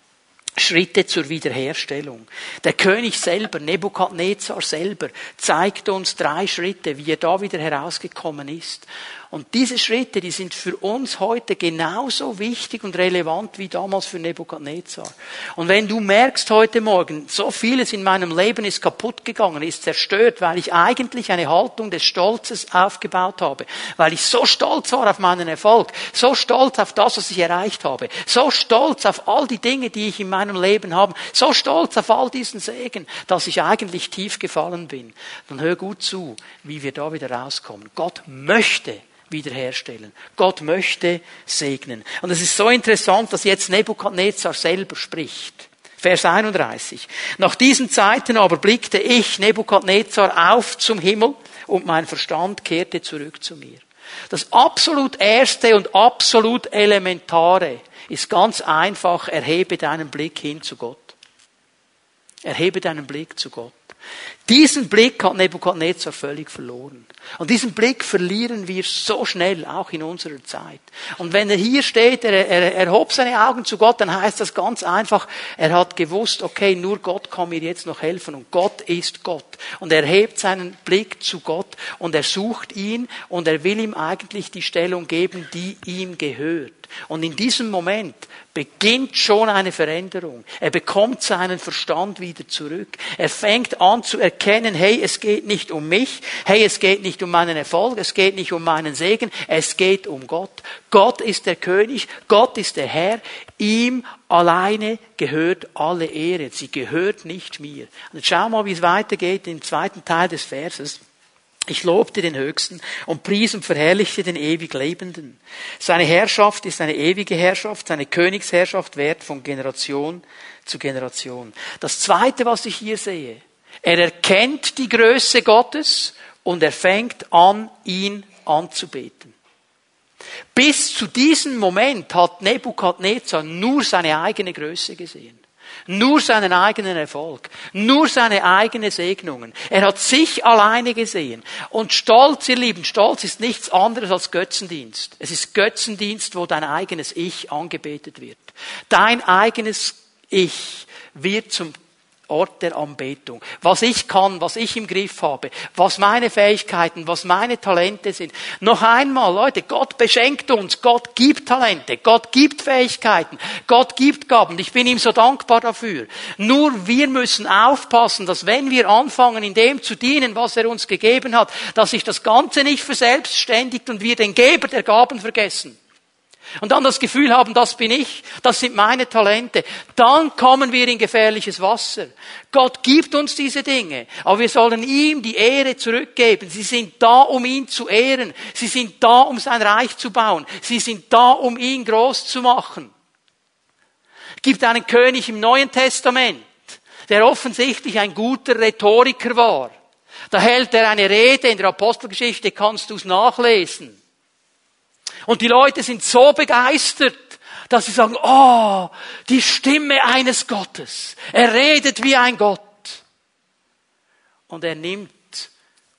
Schritte zur Wiederherstellung. Der König selber, Nebukadnezar selber, zeigt uns drei Schritte, wie er da wieder herausgekommen ist. Und diese Schritte, die sind für uns heute genauso wichtig und relevant wie damals für Nebukadnezar. Und wenn du merkst heute Morgen, so vieles in meinem Leben ist kaputt gegangen, ist zerstört, weil ich eigentlich eine Haltung des Stolzes aufgebaut habe, weil ich so stolz war auf meinen Erfolg, so stolz auf das, was ich erreicht habe, so stolz auf all die Dinge, die ich in meinem Leben habe, so stolz auf all diesen Segen, dass ich eigentlich tief gefallen bin, dann hör gut zu, wie wir da wieder rauskommen. Gott möchte wiederherstellen. Gott möchte segnen. Und es ist so interessant, dass jetzt Nebukadnezar selber spricht. Vers 31. Nach diesen Zeiten aber blickte ich, Nebukadnezar, auf zum Himmel und mein Verstand kehrte zurück zu mir. Das absolut Erste und absolut Elementare ist ganz einfach, erhebe deinen Blick hin zu Gott. Erhebe deinen Blick zu Gott. Diesen Blick hat Nebukadnezar völlig verloren. Und diesen Blick verlieren wir so schnell, auch in unserer Zeit. Und wenn er hier steht, er, er, er hob seine Augen zu Gott, dann heißt das ganz einfach, er hat gewusst, okay, nur Gott kann mir jetzt noch helfen und Gott ist Gott. Und er hebt seinen Blick zu Gott und er sucht ihn und er will ihm eigentlich die Stellung geben, die ihm gehört. Und in diesem Moment beginnt schon eine Veränderung. Er bekommt seinen Verstand wieder zurück. Er fängt an zu erkennen, hey, es geht nicht um mich, hey, es geht nicht um meinen Erfolg, es geht nicht um meinen Segen, es geht um Gott. Gott ist der König, Gott ist der Herr, ihm alleine gehört alle Ehre, sie gehört nicht mir. Und schau mal, wie es weitergeht im zweiten Teil des Verses. Ich lobte den Höchsten und pries und verherrlichte den ewig Lebenden. Seine Herrschaft ist eine ewige Herrschaft, seine Königsherrschaft währt von Generation zu Generation. Das Zweite, was ich hier sehe, er erkennt die Größe Gottes und er fängt an, ihn anzubeten. Bis zu diesem Moment hat Nebukadnezar nur seine eigene Größe gesehen. Nur seinen eigenen Erfolg. Nur seine eigenen Segnungen. Er hat sich alleine gesehen. Und Stolz, ihr Lieben, Stolz ist nichts anderes als Götzendienst. Es ist Götzendienst, wo dein eigenes Ich angebetet wird. Dein eigenes Ich wird zum Ort der Anbetung. Was ich kann, was ich im Griff habe, was meine Fähigkeiten, was meine Talente sind. Noch einmal, Leute, Gott beschenkt uns, Gott gibt Talente, Gott gibt Fähigkeiten, Gott gibt Gaben. Ich bin ihm so dankbar dafür. Nur wir müssen aufpassen, dass wenn wir anfangen, in dem zu dienen, was er uns gegeben hat, dass sich das Ganze nicht verselbstständigt und wir den Geber der Gaben vergessen und dann das Gefühl haben, das bin ich, das sind meine Talente, dann kommen wir in gefährliches Wasser. Gott gibt uns diese Dinge, aber wir sollen ihm die Ehre zurückgeben. Sie sind da, um ihn zu ehren. Sie sind da, um sein Reich zu bauen. Sie sind da, um ihn groß zu machen. Es gibt einen König im Neuen Testament, der offensichtlich ein guter Rhetoriker war. Da hält er eine Rede in der Apostelgeschichte, kannst du es nachlesen. Und die Leute sind so begeistert, dass sie sagen, oh, die Stimme eines Gottes. Er redet wie ein Gott. Und er nimmt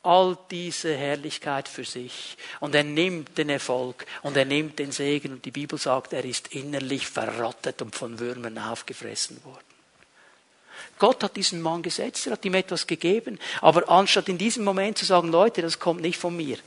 all diese Herrlichkeit für sich. Und er nimmt den Erfolg und er nimmt den Segen. Und die Bibel sagt, er ist innerlich verrottet und von Würmern aufgefressen worden. Gott hat diesen Mann gesetzt, er hat ihm etwas gegeben. Aber anstatt in diesem Moment zu sagen, Leute, das kommt nicht von mir,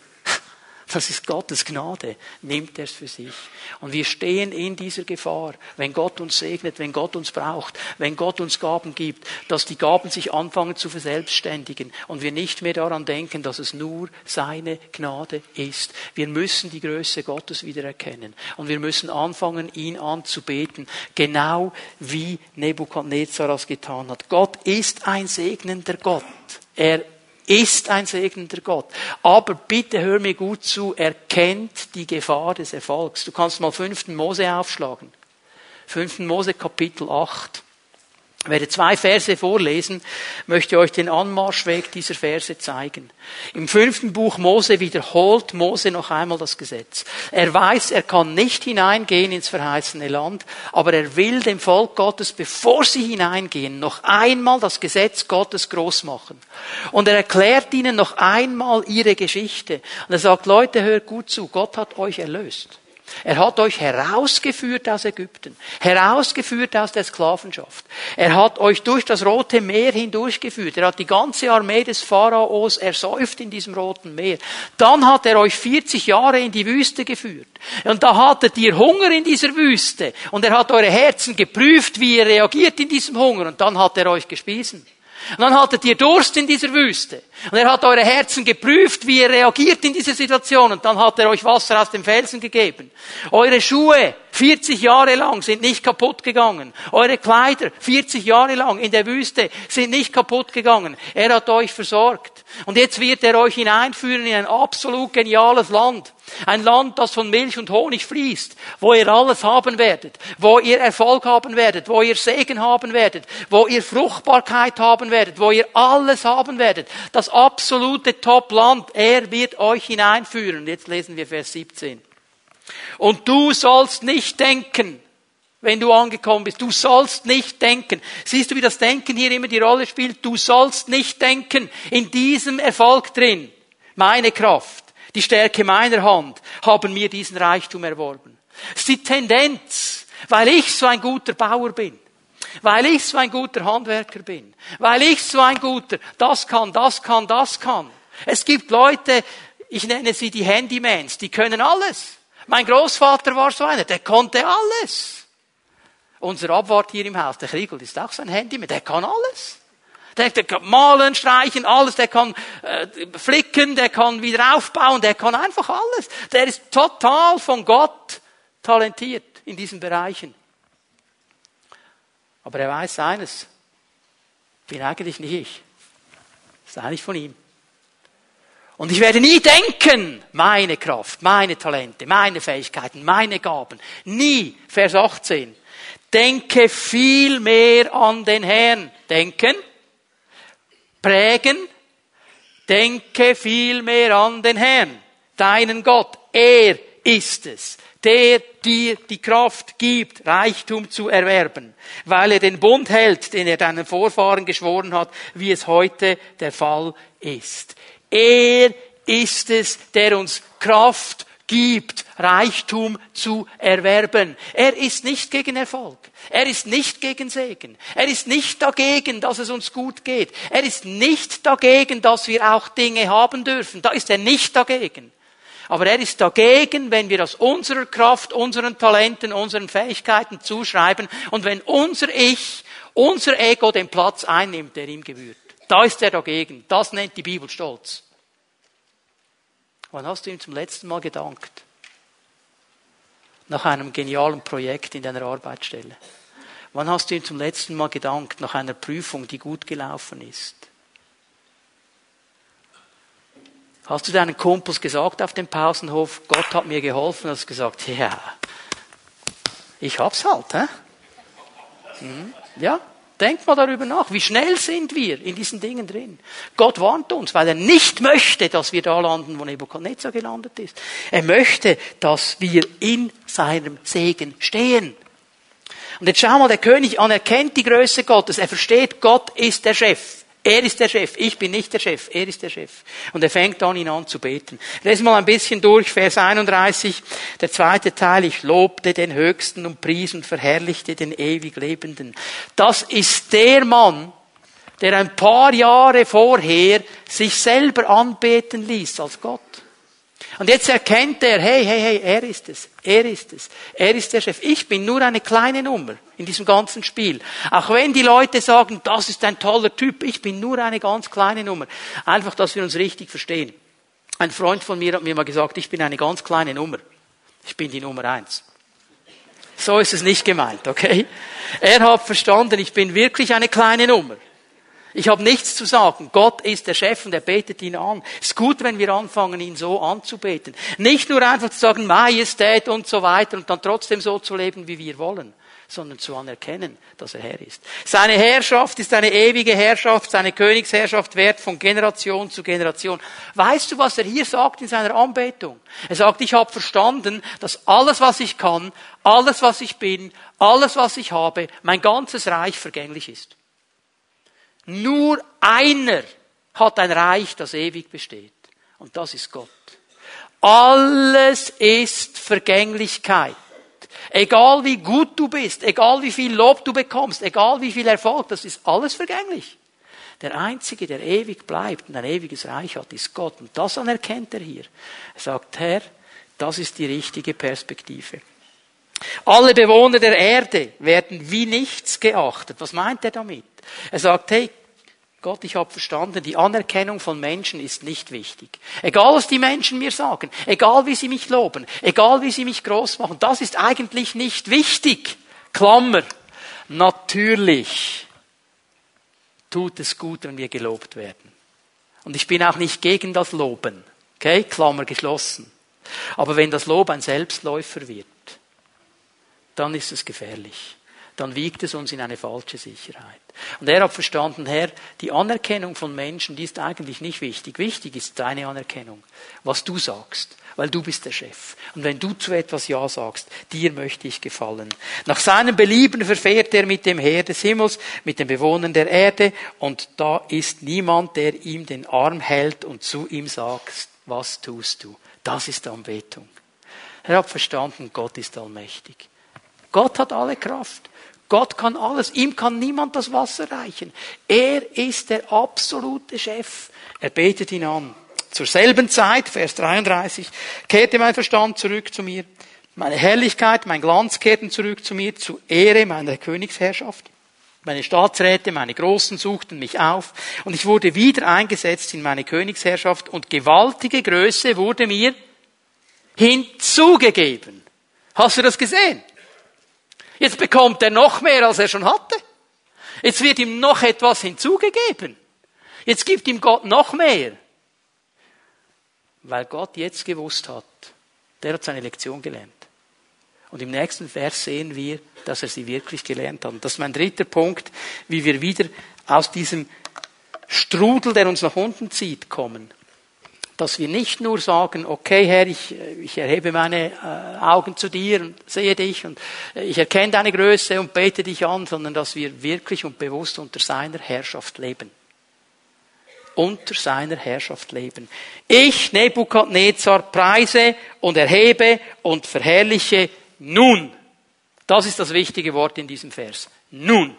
das ist Gottes Gnade. Nimmt er es für sich. Und wir stehen in dieser Gefahr, wenn Gott uns segnet, wenn Gott uns braucht, wenn Gott uns Gaben gibt, dass die Gaben sich anfangen zu verselbstständigen und wir nicht mehr daran denken, dass es nur seine Gnade ist. Wir müssen die Größe Gottes wieder erkennen. Und wir müssen anfangen, ihn anzubeten, genau wie Nebukadnezar das getan hat. Gott ist ein segnender Gott. Er ist ein segnender Gott. Aber bitte hör mir gut zu, er kennt die Gefahr des Erfolgs. Du kannst mal 5. Mose aufschlagen. 5. Mose Kapitel 8. Ich werde zwei Verse vorlesen, möchte euch den Anmarschweg dieser Verse zeigen. Im fünften Buch Mose wiederholt Mose noch einmal das Gesetz. Er weiß, er kann nicht hineingehen ins verheißene Land, aber er will dem Volk Gottes, bevor sie hineingehen, noch einmal das Gesetz Gottes groß machen. Und er erklärt ihnen noch einmal ihre Geschichte. Und er sagt, Leute, hört gut zu, Gott hat euch erlöst. Er hat euch herausgeführt aus Ägypten, herausgeführt aus der Sklavenschaft. Er hat euch durch das Rote Meer hindurchgeführt. Er hat die ganze Armee des Pharaos ersäuft in diesem Roten Meer. Dann hat er euch 40 Jahre in die Wüste geführt. Und da hattet ihr Hunger in dieser Wüste. Und er hat eure Herzen geprüft, wie ihr reagiert in diesem Hunger. Und dann hat er euch gespiesen. Und dann hattet ihr Durst in dieser Wüste. Und er hat eure Herzen geprüft, wie ihr reagiert in dieser Situation. Und dann hat er euch Wasser aus dem Felsen gegeben. Eure Schuhe, 40 Jahre lang, sind nicht kaputt gegangen. Eure Kleider, 40 Jahre lang in der Wüste, sind nicht kaputt gegangen. Er hat euch versorgt. Und jetzt wird er euch hineinführen in ein absolut geniales Land. Ein Land, das von Milch und Honig fließt, wo ihr alles haben werdet, wo ihr Erfolg haben werdet, wo ihr Segen haben werdet, wo ihr Fruchtbarkeit haben werdet, wo ihr alles haben werdet. Das absolute Top-Land. Er wird euch hineinführen. Jetzt lesen wir Vers 17. Und du sollst nicht denken, wenn du angekommen bist. Du sollst nicht denken. Siehst du, wie das Denken hier immer die Rolle spielt? Du sollst nicht denken. In diesem Erfolg drin. Meine Kraft, die Stärke meiner Hand haben mir diesen Reichtum erworben. Es ist die Tendenz, weil ich so ein guter Bauer bin. Weil ich so ein guter Handwerker bin. Weil ich so ein guter, das kann, das kann, das kann. Es gibt Leute, ich nenne sie die Handymans, die können alles. Mein Großvater war so einer, der konnte alles. Unser Abwart hier im Haus, der Kriegel, ist auch so ein Handy, der kann alles. Der, der kann malen, streichen, alles, der kann äh, flicken, der kann wieder aufbauen, der kann einfach alles. Der ist total von Gott talentiert in diesen Bereichen. Aber er weiß eines, bin eigentlich nicht ich. Das ist eigentlich von ihm. Und ich werde nie denken, meine Kraft, meine Talente, meine Fähigkeiten, meine Gaben. Nie. Vers 18. Denke viel mehr an den Herrn. Denken, prägen, denke viel mehr an den Herrn, deinen Gott. Er ist es, der dir die Kraft gibt, Reichtum zu erwerben, weil er den Bund hält, den er deinen Vorfahren geschworen hat, wie es heute der Fall ist. Er ist es, der uns Kraft gibt, Reichtum zu erwerben. Er ist nicht gegen Erfolg. Er ist nicht gegen Segen. Er ist nicht dagegen, dass es uns gut geht. Er ist nicht dagegen, dass wir auch Dinge haben dürfen. Da ist er nicht dagegen. Aber er ist dagegen, wenn wir aus unserer Kraft, unseren Talenten, unseren Fähigkeiten zuschreiben und wenn unser Ich, unser Ego den Platz einnimmt, der ihm gebührt. Da ist er dagegen. Das nennt die Bibel Stolz. Wann hast du ihm zum letzten Mal gedankt? nach einem genialen Projekt in deiner Arbeitsstelle? Wann hast du ihm zum letzten Mal gedankt nach einer Prüfung, die gut gelaufen ist? Hast du deinen Kumpels gesagt auf dem Pausenhof, Gott hat mir geholfen? Hast du gesagt, ja, ich hab's halt, hä? Hm, ja, Denk mal darüber nach. Wie schnell sind wir in diesen Dingen drin? Gott warnt uns, weil er nicht möchte, dass wir da landen, wo Nebuchadnezzar gelandet ist. Er möchte, dass wir in seinem Segen stehen. Und jetzt schau mal, der König anerkennt die Größe Gottes. Er versteht, Gott ist der Chef. Er ist der Chef, ich bin nicht der Chef, er ist der Chef. Und er fängt an, ihn an zu beten. Lesen mal ein bisschen durch, Vers 31, der zweite Teil, ich lobte den Höchsten und pries und verherrlichte den ewig Lebenden. Das ist der Mann, der ein paar Jahre vorher sich selber anbeten ließ als Gott. Und jetzt erkennt er, hey, hey, hey, er ist es, er ist es, er ist der Chef. Ich bin nur eine kleine Nummer in diesem ganzen Spiel. Auch wenn die Leute sagen, das ist ein toller Typ, ich bin nur eine ganz kleine Nummer. Einfach, dass wir uns richtig verstehen. Ein Freund von mir hat mir mal gesagt, ich bin eine ganz kleine Nummer. Ich bin die Nummer eins. So ist es nicht gemeint, okay? Er hat verstanden, ich bin wirklich eine kleine Nummer. Ich habe nichts zu sagen. Gott ist der Chef und er betet ihn an. Es ist gut, wenn wir anfangen, ihn so anzubeten. Nicht nur einfach zu sagen, Majestät und so weiter und dann trotzdem so zu leben, wie wir wollen, sondern zu anerkennen, dass er Herr ist. Seine Herrschaft ist eine ewige Herrschaft, seine Königsherrschaft wert von Generation zu Generation. Weißt du, was er hier sagt in seiner Anbetung? Er sagt, ich habe verstanden, dass alles, was ich kann, alles, was ich bin, alles, was ich habe, mein ganzes Reich vergänglich ist. Nur einer hat ein Reich, das ewig besteht. Und das ist Gott. Alles ist Vergänglichkeit. Egal wie gut du bist, egal wie viel Lob du bekommst, egal wie viel Erfolg, das ist alles vergänglich. Der Einzige, der ewig bleibt und ein ewiges Reich hat, ist Gott. Und das anerkennt er hier. Er sagt, Herr, das ist die richtige Perspektive. Alle Bewohner der Erde werden wie nichts geachtet. Was meint er damit? Er sagt, hey, Gott, ich habe verstanden, die Anerkennung von Menschen ist nicht wichtig. Egal, was die Menschen mir sagen, egal, wie sie mich loben, egal, wie sie mich groß machen, das ist eigentlich nicht wichtig. Klammer. Natürlich tut es gut, wenn wir gelobt werden. Und ich bin auch nicht gegen das Loben. Okay? Klammer geschlossen. Aber wenn das Lob ein Selbstläufer wird, dann ist es gefährlich dann wiegt es uns in eine falsche Sicherheit. Und er hat verstanden, Herr, die Anerkennung von Menschen, die ist eigentlich nicht wichtig. Wichtig ist deine Anerkennung, was du sagst, weil du bist der Chef. Und wenn du zu etwas Ja sagst, dir möchte ich gefallen. Nach seinem Belieben verfährt er mit dem Herr des Himmels, mit den Bewohnern der Erde, und da ist niemand, der ihm den Arm hält und zu ihm sagt, was tust du? Das ist Anbetung. Er hat verstanden, Gott ist allmächtig. Gott hat alle Kraft. Gott kann alles. Ihm kann niemand das Wasser reichen. Er ist der absolute Chef. Er betet ihn an. Zur selben Zeit, Vers 33, kehrte mein Verstand zurück zu mir. Meine Herrlichkeit, mein Glanz kehrten zurück zu mir, zu Ehre meiner Königsherrschaft. Meine Staatsräte, meine Großen suchten mich auf und ich wurde wieder eingesetzt in meine Königsherrschaft und gewaltige Größe wurde mir hinzugegeben. Hast du das gesehen? Jetzt bekommt er noch mehr, als er schon hatte. Jetzt wird ihm noch etwas hinzugegeben. Jetzt gibt ihm Gott noch mehr. Weil Gott jetzt gewusst hat, der hat seine Lektion gelernt. Und im nächsten Vers sehen wir, dass er sie wirklich gelernt hat. Und das ist mein dritter Punkt, wie wir wieder aus diesem Strudel, der uns nach unten zieht, kommen dass wir nicht nur sagen, okay Herr, ich, ich erhebe meine äh, Augen zu dir und sehe dich und äh, ich erkenne deine Größe und bete dich an, sondern dass wir wirklich und bewusst unter seiner Herrschaft leben. Unter seiner Herrschaft leben. Ich, Nebukadnezar, preise und erhebe und verherrliche nun. Das ist das wichtige Wort in diesem Vers. Nun.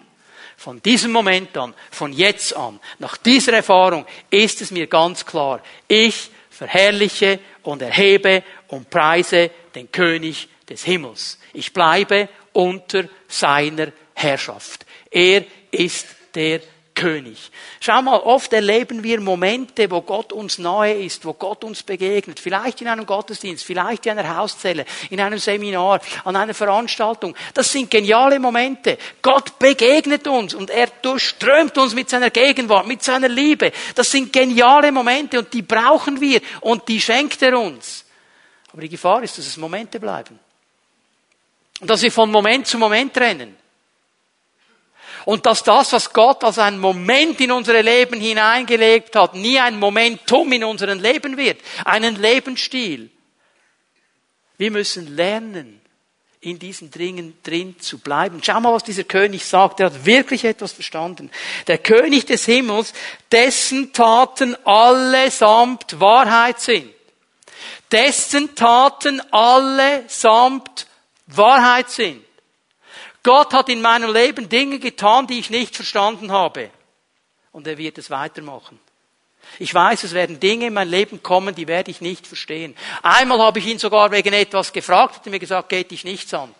Von diesem Moment an, von jetzt an, nach dieser Erfahrung ist es mir ganz klar, ich verherrliche und erhebe und preise den König des Himmels. Ich bleibe unter seiner Herrschaft. Er ist der König. Schau mal, oft erleben wir Momente, wo Gott uns nahe ist, wo Gott uns begegnet. Vielleicht in einem Gottesdienst, vielleicht in einer Hauszelle, in einem Seminar, an einer Veranstaltung. Das sind geniale Momente. Gott begegnet uns und er durchströmt uns mit seiner Gegenwart, mit seiner Liebe. Das sind geniale Momente und die brauchen wir und die schenkt er uns. Aber die Gefahr ist, dass es Momente bleiben. Und dass wir von Moment zu Moment rennen. Und dass das, was Gott als einen Moment in unsere Leben hineingelegt hat, nie ein Momentum in unserem Leben wird, einen Lebensstil. Wir müssen lernen, in diesen Dingen drin zu bleiben. Schau mal, was dieser König sagt. Er hat wirklich etwas verstanden. Der König des Himmels, dessen Taten allesamt Wahrheit sind. Dessen Taten allesamt Wahrheit sind. Gott hat in meinem Leben Dinge getan, die ich nicht verstanden habe. Und er wird es weitermachen. Ich weiß, es werden Dinge in mein Leben kommen, die werde ich nicht verstehen. Einmal habe ich ihn sogar wegen etwas gefragt, hat er mir gesagt, geht dich nichts an.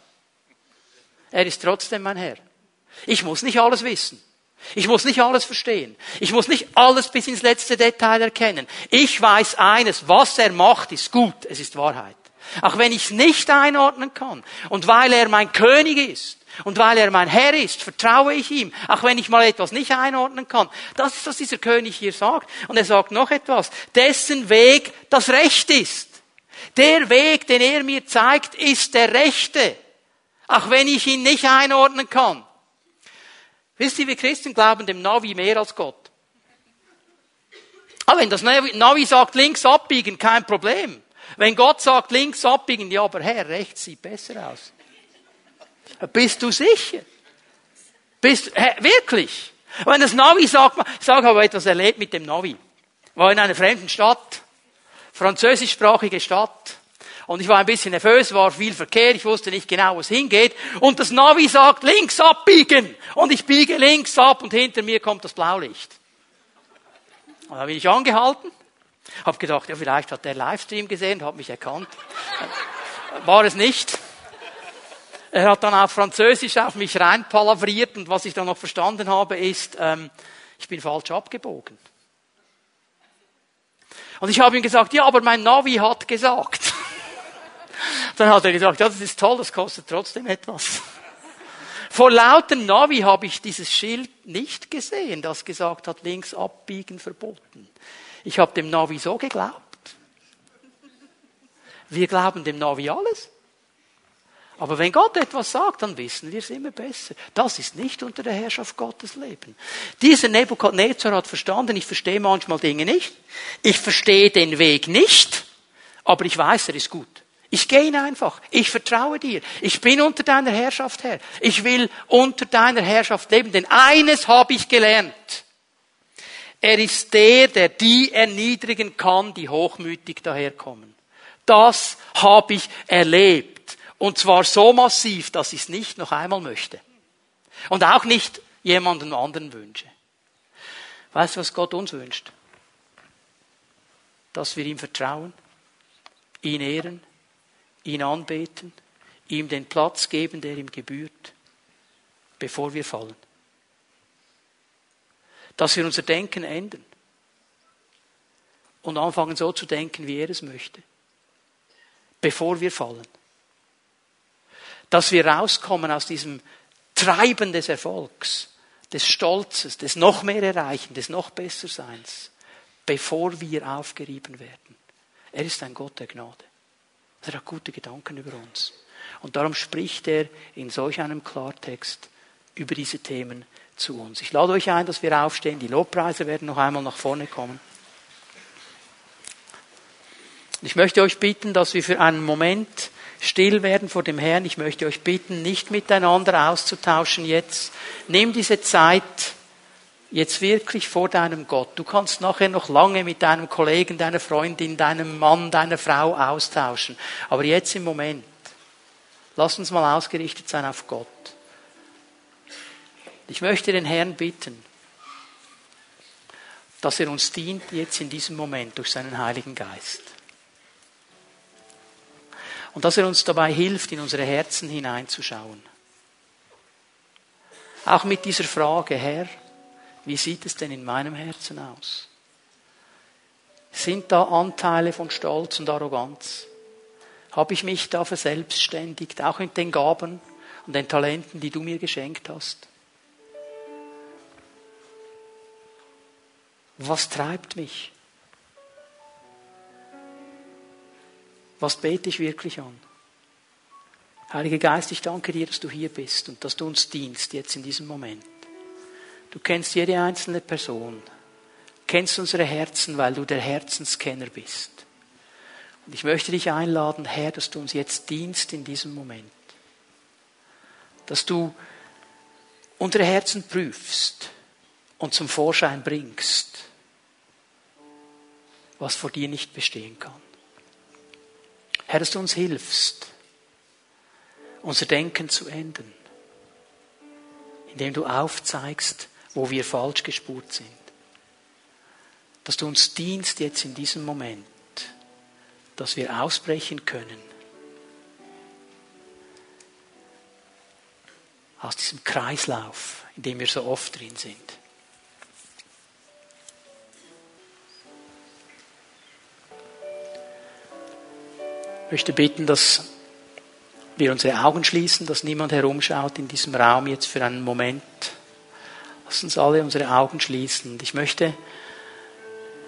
Er ist trotzdem mein Herr. Ich muss nicht alles wissen. Ich muss nicht alles verstehen. Ich muss nicht alles bis ins letzte Detail erkennen. Ich weiß eines, was er macht, ist gut. Es ist Wahrheit. Auch wenn ich es nicht einordnen kann. Und weil er mein König ist, und weil er mein Herr ist, vertraue ich ihm, auch wenn ich mal etwas nicht einordnen kann. Das ist, was dieser König hier sagt. Und er sagt noch etwas. Dessen Weg das Recht ist. Der Weg, den er mir zeigt, ist der rechte. Auch wenn ich ihn nicht einordnen kann. Wisst ihr, wir Christen glauben dem Navi mehr als Gott. Aber wenn das Navi sagt, links abbiegen, kein Problem. Wenn Gott sagt, links abbiegen, ja, aber Herr, rechts sieht besser aus. Bist du sicher? Bist, hä, wirklich? Wenn das Navi sagt, ich sage, habe etwas erlebt mit dem Navi. War in einer fremden Stadt, französischsprachige Stadt. Und ich war ein bisschen nervös, war viel Verkehr, ich wusste nicht genau, wo es hingeht. Und das Navi sagt, links abbiegen. Und ich biege links ab und hinter mir kommt das Blaulicht. Und da bin ich angehalten, habe gedacht, ja, vielleicht hat der Livestream gesehen, hat mich erkannt. War es nicht. Er hat dann auf Französisch auf mich reinpalavriert und was ich dann noch verstanden habe ist, ähm, ich bin falsch abgebogen. Und ich habe ihm gesagt, ja, aber mein Navi hat gesagt. Dann hat er gesagt, ja, das ist toll, das kostet trotzdem etwas. Vor lauter Navi habe ich dieses Schild nicht gesehen, das gesagt hat, links abbiegen verboten. Ich habe dem Navi so geglaubt. Wir glauben dem Navi alles. Aber wenn Gott etwas sagt, dann wissen wir es immer besser. Das ist nicht unter der Herrschaft Gottes Leben. Dieser Nebukadnezar hat verstanden, ich verstehe manchmal Dinge nicht. Ich verstehe den Weg nicht. Aber ich weiß, er ist gut. Ich gehe ihn einfach. Ich vertraue dir. Ich bin unter deiner Herrschaft Herr. Ich will unter deiner Herrschaft leben. Denn eines habe ich gelernt. Er ist der, der die erniedrigen kann, die hochmütig daherkommen. Das habe ich erlebt. Und zwar so massiv, dass ich es nicht noch einmal möchte. Und auch nicht jemanden anderen wünsche. Weißt du, was Gott uns wünscht? Dass wir ihm vertrauen, ihn ehren, ihn anbeten, ihm den Platz geben, der ihm gebührt, bevor wir fallen. Dass wir unser Denken ändern und anfangen so zu denken, wie er es möchte, bevor wir fallen dass wir rauskommen aus diesem Treiben des Erfolgs, des Stolzes, des noch mehr Erreichen, des noch besser Seins, bevor wir aufgerieben werden. Er ist ein Gott der Gnade. Er hat gute Gedanken über uns. Und darum spricht er in solch einem Klartext über diese Themen zu uns. Ich lade euch ein, dass wir aufstehen. Die Lobpreise werden noch einmal nach vorne kommen. Ich möchte euch bitten, dass wir für einen Moment still werden vor dem Herrn. Ich möchte euch bitten, nicht miteinander auszutauschen jetzt. Nimm diese Zeit jetzt wirklich vor deinem Gott. Du kannst nachher noch lange mit deinem Kollegen, deiner Freundin, deinem Mann, deiner Frau austauschen. Aber jetzt im Moment, lass uns mal ausgerichtet sein auf Gott. Ich möchte den Herrn bitten, dass er uns dient jetzt in diesem Moment durch seinen Heiligen Geist. Und dass er uns dabei hilft, in unsere Herzen hineinzuschauen. Auch mit dieser Frage, Herr, wie sieht es denn in meinem Herzen aus? Sind da Anteile von Stolz und Arroganz? Habe ich mich da verselbstständigt, auch mit den Gaben und den Talenten, die du mir geschenkt hast? Was treibt mich? Was bete ich wirklich an? Heiliger Geist, ich danke dir, dass du hier bist und dass du uns dienst jetzt in diesem Moment. Du kennst jede einzelne Person, kennst unsere Herzen, weil du der Herzenskenner bist. Und ich möchte dich einladen, Herr, dass du uns jetzt dienst in diesem Moment. dass du unsere Herzen prüfst und zum Vorschein bringst, was vor dir nicht bestehen kann. Herr, dass du uns hilfst, unser Denken zu ändern, indem du aufzeigst, wo wir falsch gespurt sind. Dass du uns dienst jetzt in diesem Moment, dass wir ausbrechen können aus diesem Kreislauf, in dem wir so oft drin sind. Ich möchte bitten, dass wir unsere Augen schließen, dass niemand herumschaut in diesem Raum jetzt für einen Moment. Lass uns alle unsere Augen schließen. Ich möchte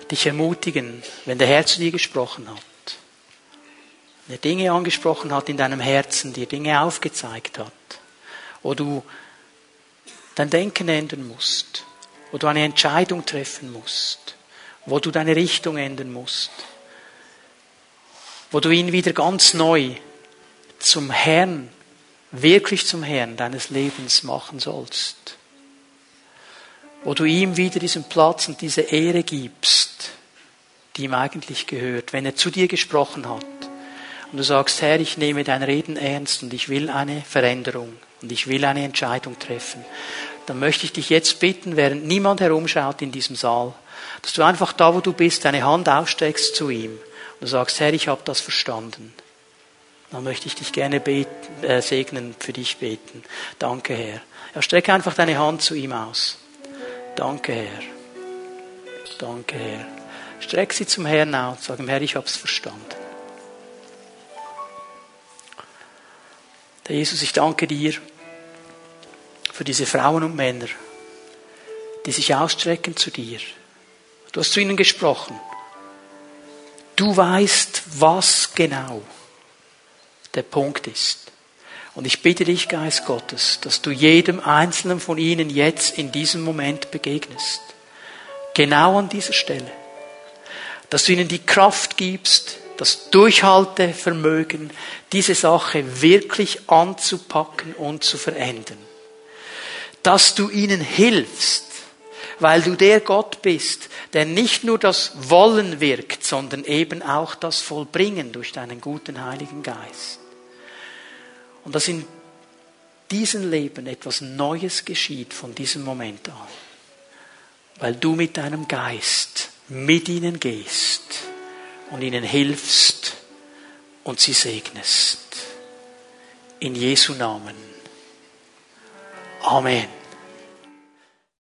dich ermutigen, wenn der Herr zu dir gesprochen hat, wenn er Dinge angesprochen hat in deinem Herzen, dir Dinge aufgezeigt hat, wo du dein Denken ändern musst, wo du eine Entscheidung treffen musst, wo du deine Richtung ändern musst, wo du ihn wieder ganz neu zum Herrn, wirklich zum Herrn deines Lebens machen sollst, wo du ihm wieder diesen Platz und diese Ehre gibst, die ihm eigentlich gehört, wenn er zu dir gesprochen hat. Und du sagst, Herr, ich nehme dein Reden ernst und ich will eine Veränderung und ich will eine Entscheidung treffen, dann möchte ich dich jetzt bitten, während niemand herumschaut in diesem Saal, dass du einfach da, wo du bist, deine Hand aussteckst zu ihm du sagst, Herr, ich habe das verstanden. Dann möchte ich dich gerne beten, äh, segnen, für dich beten. Danke, Herr. Ja, strecke einfach deine Hand zu ihm aus. Danke, Herr. Danke, Herr. Streck sie zum Herrn aus. Sag ihm, Herr, ich habe es verstanden. Herr Jesus, ich danke dir für diese Frauen und Männer, die sich ausstrecken zu dir. Du hast zu ihnen gesprochen. Du weißt, was genau der Punkt ist. Und ich bitte dich, Geist Gottes, dass du jedem Einzelnen von ihnen jetzt in diesem Moment begegnest. Genau an dieser Stelle. Dass du ihnen die Kraft gibst, das Durchhaltevermögen, diese Sache wirklich anzupacken und zu verändern. Dass du ihnen hilfst, weil du der Gott bist, der nicht nur das Wollen wirkt, sondern eben auch das Vollbringen durch deinen guten Heiligen Geist. Und dass in diesem Leben etwas Neues geschieht von diesem Moment an, weil du mit deinem Geist mit ihnen gehst und ihnen hilfst und sie segnest. In Jesu Namen. Amen.